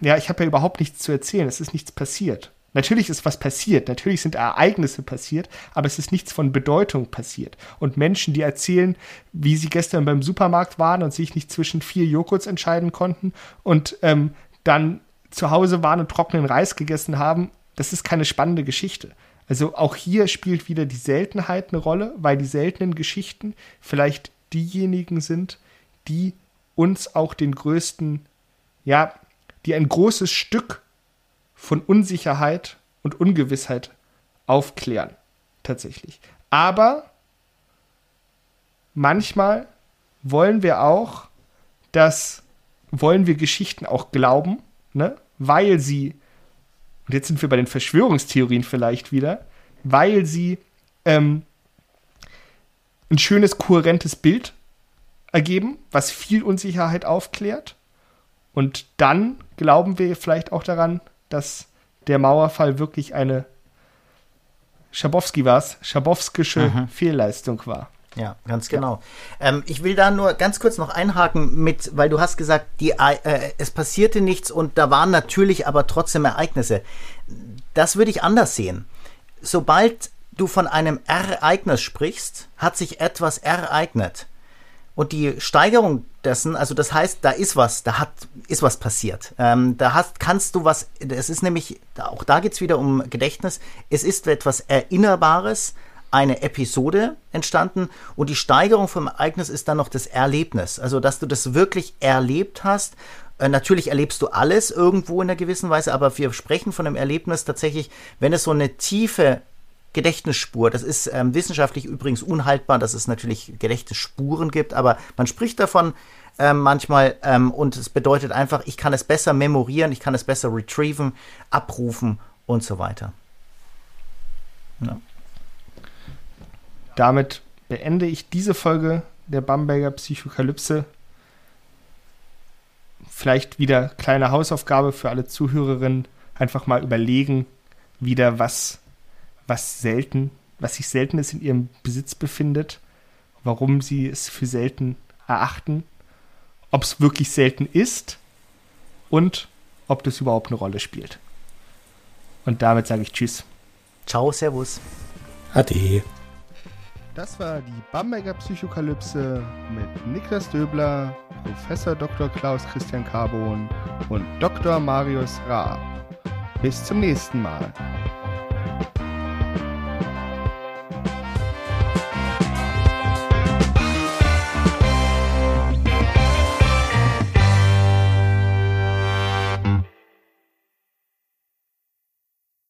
ja, ich habe ja überhaupt nichts zu erzählen, es ist nichts passiert. Natürlich ist was passiert, natürlich sind Ereignisse passiert, aber es ist nichts von Bedeutung passiert. Und Menschen, die erzählen, wie sie gestern beim Supermarkt waren und sich nicht zwischen vier Joghurts entscheiden konnten und ähm, dann zu Hause waren und trockenen Reis gegessen haben, das ist keine spannende Geschichte. Also auch hier spielt wieder die Seltenheit eine Rolle, weil die seltenen Geschichten vielleicht diejenigen sind, die uns auch den größten, ja, die ein großes Stück von Unsicherheit und Ungewissheit aufklären. Tatsächlich. Aber manchmal wollen wir auch, dass, wollen wir Geschichten auch glauben, ne? weil sie und jetzt sind wir bei den Verschwörungstheorien vielleicht wieder, weil sie ähm, ein schönes, kohärentes Bild ergeben, was viel Unsicherheit aufklärt. Und dann glauben wir vielleicht auch daran, dass der Mauerfall wirklich eine Schabowski war es, Schabowskische mhm. Fehlleistung war. Ja, ganz genau. Ja. Ähm, ich will da nur ganz kurz noch einhaken mit, weil du hast gesagt, die, äh, es passierte nichts und da waren natürlich aber trotzdem Ereignisse. Das würde ich anders sehen. Sobald du von einem Ereignis sprichst, hat sich etwas ereignet. Und die Steigerung dessen, also das heißt, da ist was, da hat, ist was passiert. Ähm, da hast, kannst du was, es ist nämlich, auch da geht es wieder um Gedächtnis, es ist etwas Erinnerbares, eine Episode entstanden und die Steigerung vom Ereignis ist dann noch das Erlebnis. Also, dass du das wirklich erlebt hast. Äh, natürlich erlebst du alles irgendwo in einer gewissen Weise, aber wir sprechen von einem Erlebnis tatsächlich, wenn es so eine tiefe Gedächtnisspur, das ist ähm, wissenschaftlich übrigens unhaltbar, dass es natürlich Gedächtnisspuren gibt, aber man spricht davon, äh, manchmal. Ähm, und es bedeutet einfach, ich kann es besser memorieren, ich kann es besser retrieven, abrufen und so weiter. Ja. Damit beende ich diese Folge der Bamberger Psychokalypse. Vielleicht wieder kleine Hausaufgabe für alle Zuhörerinnen. Einfach mal überlegen, wieder was, was selten, was sich seltenes in ihrem Besitz befindet, warum sie es für selten erachten, ob es wirklich selten ist und ob das überhaupt eine Rolle spielt. Und damit sage ich Tschüss. Ciao, Servus. Ade. Das war die Bamberger Psychokalypse mit Niklas Döbler, Professor Dr. Klaus Christian Carbon und Dr. Marius Raab. Bis zum nächsten Mal.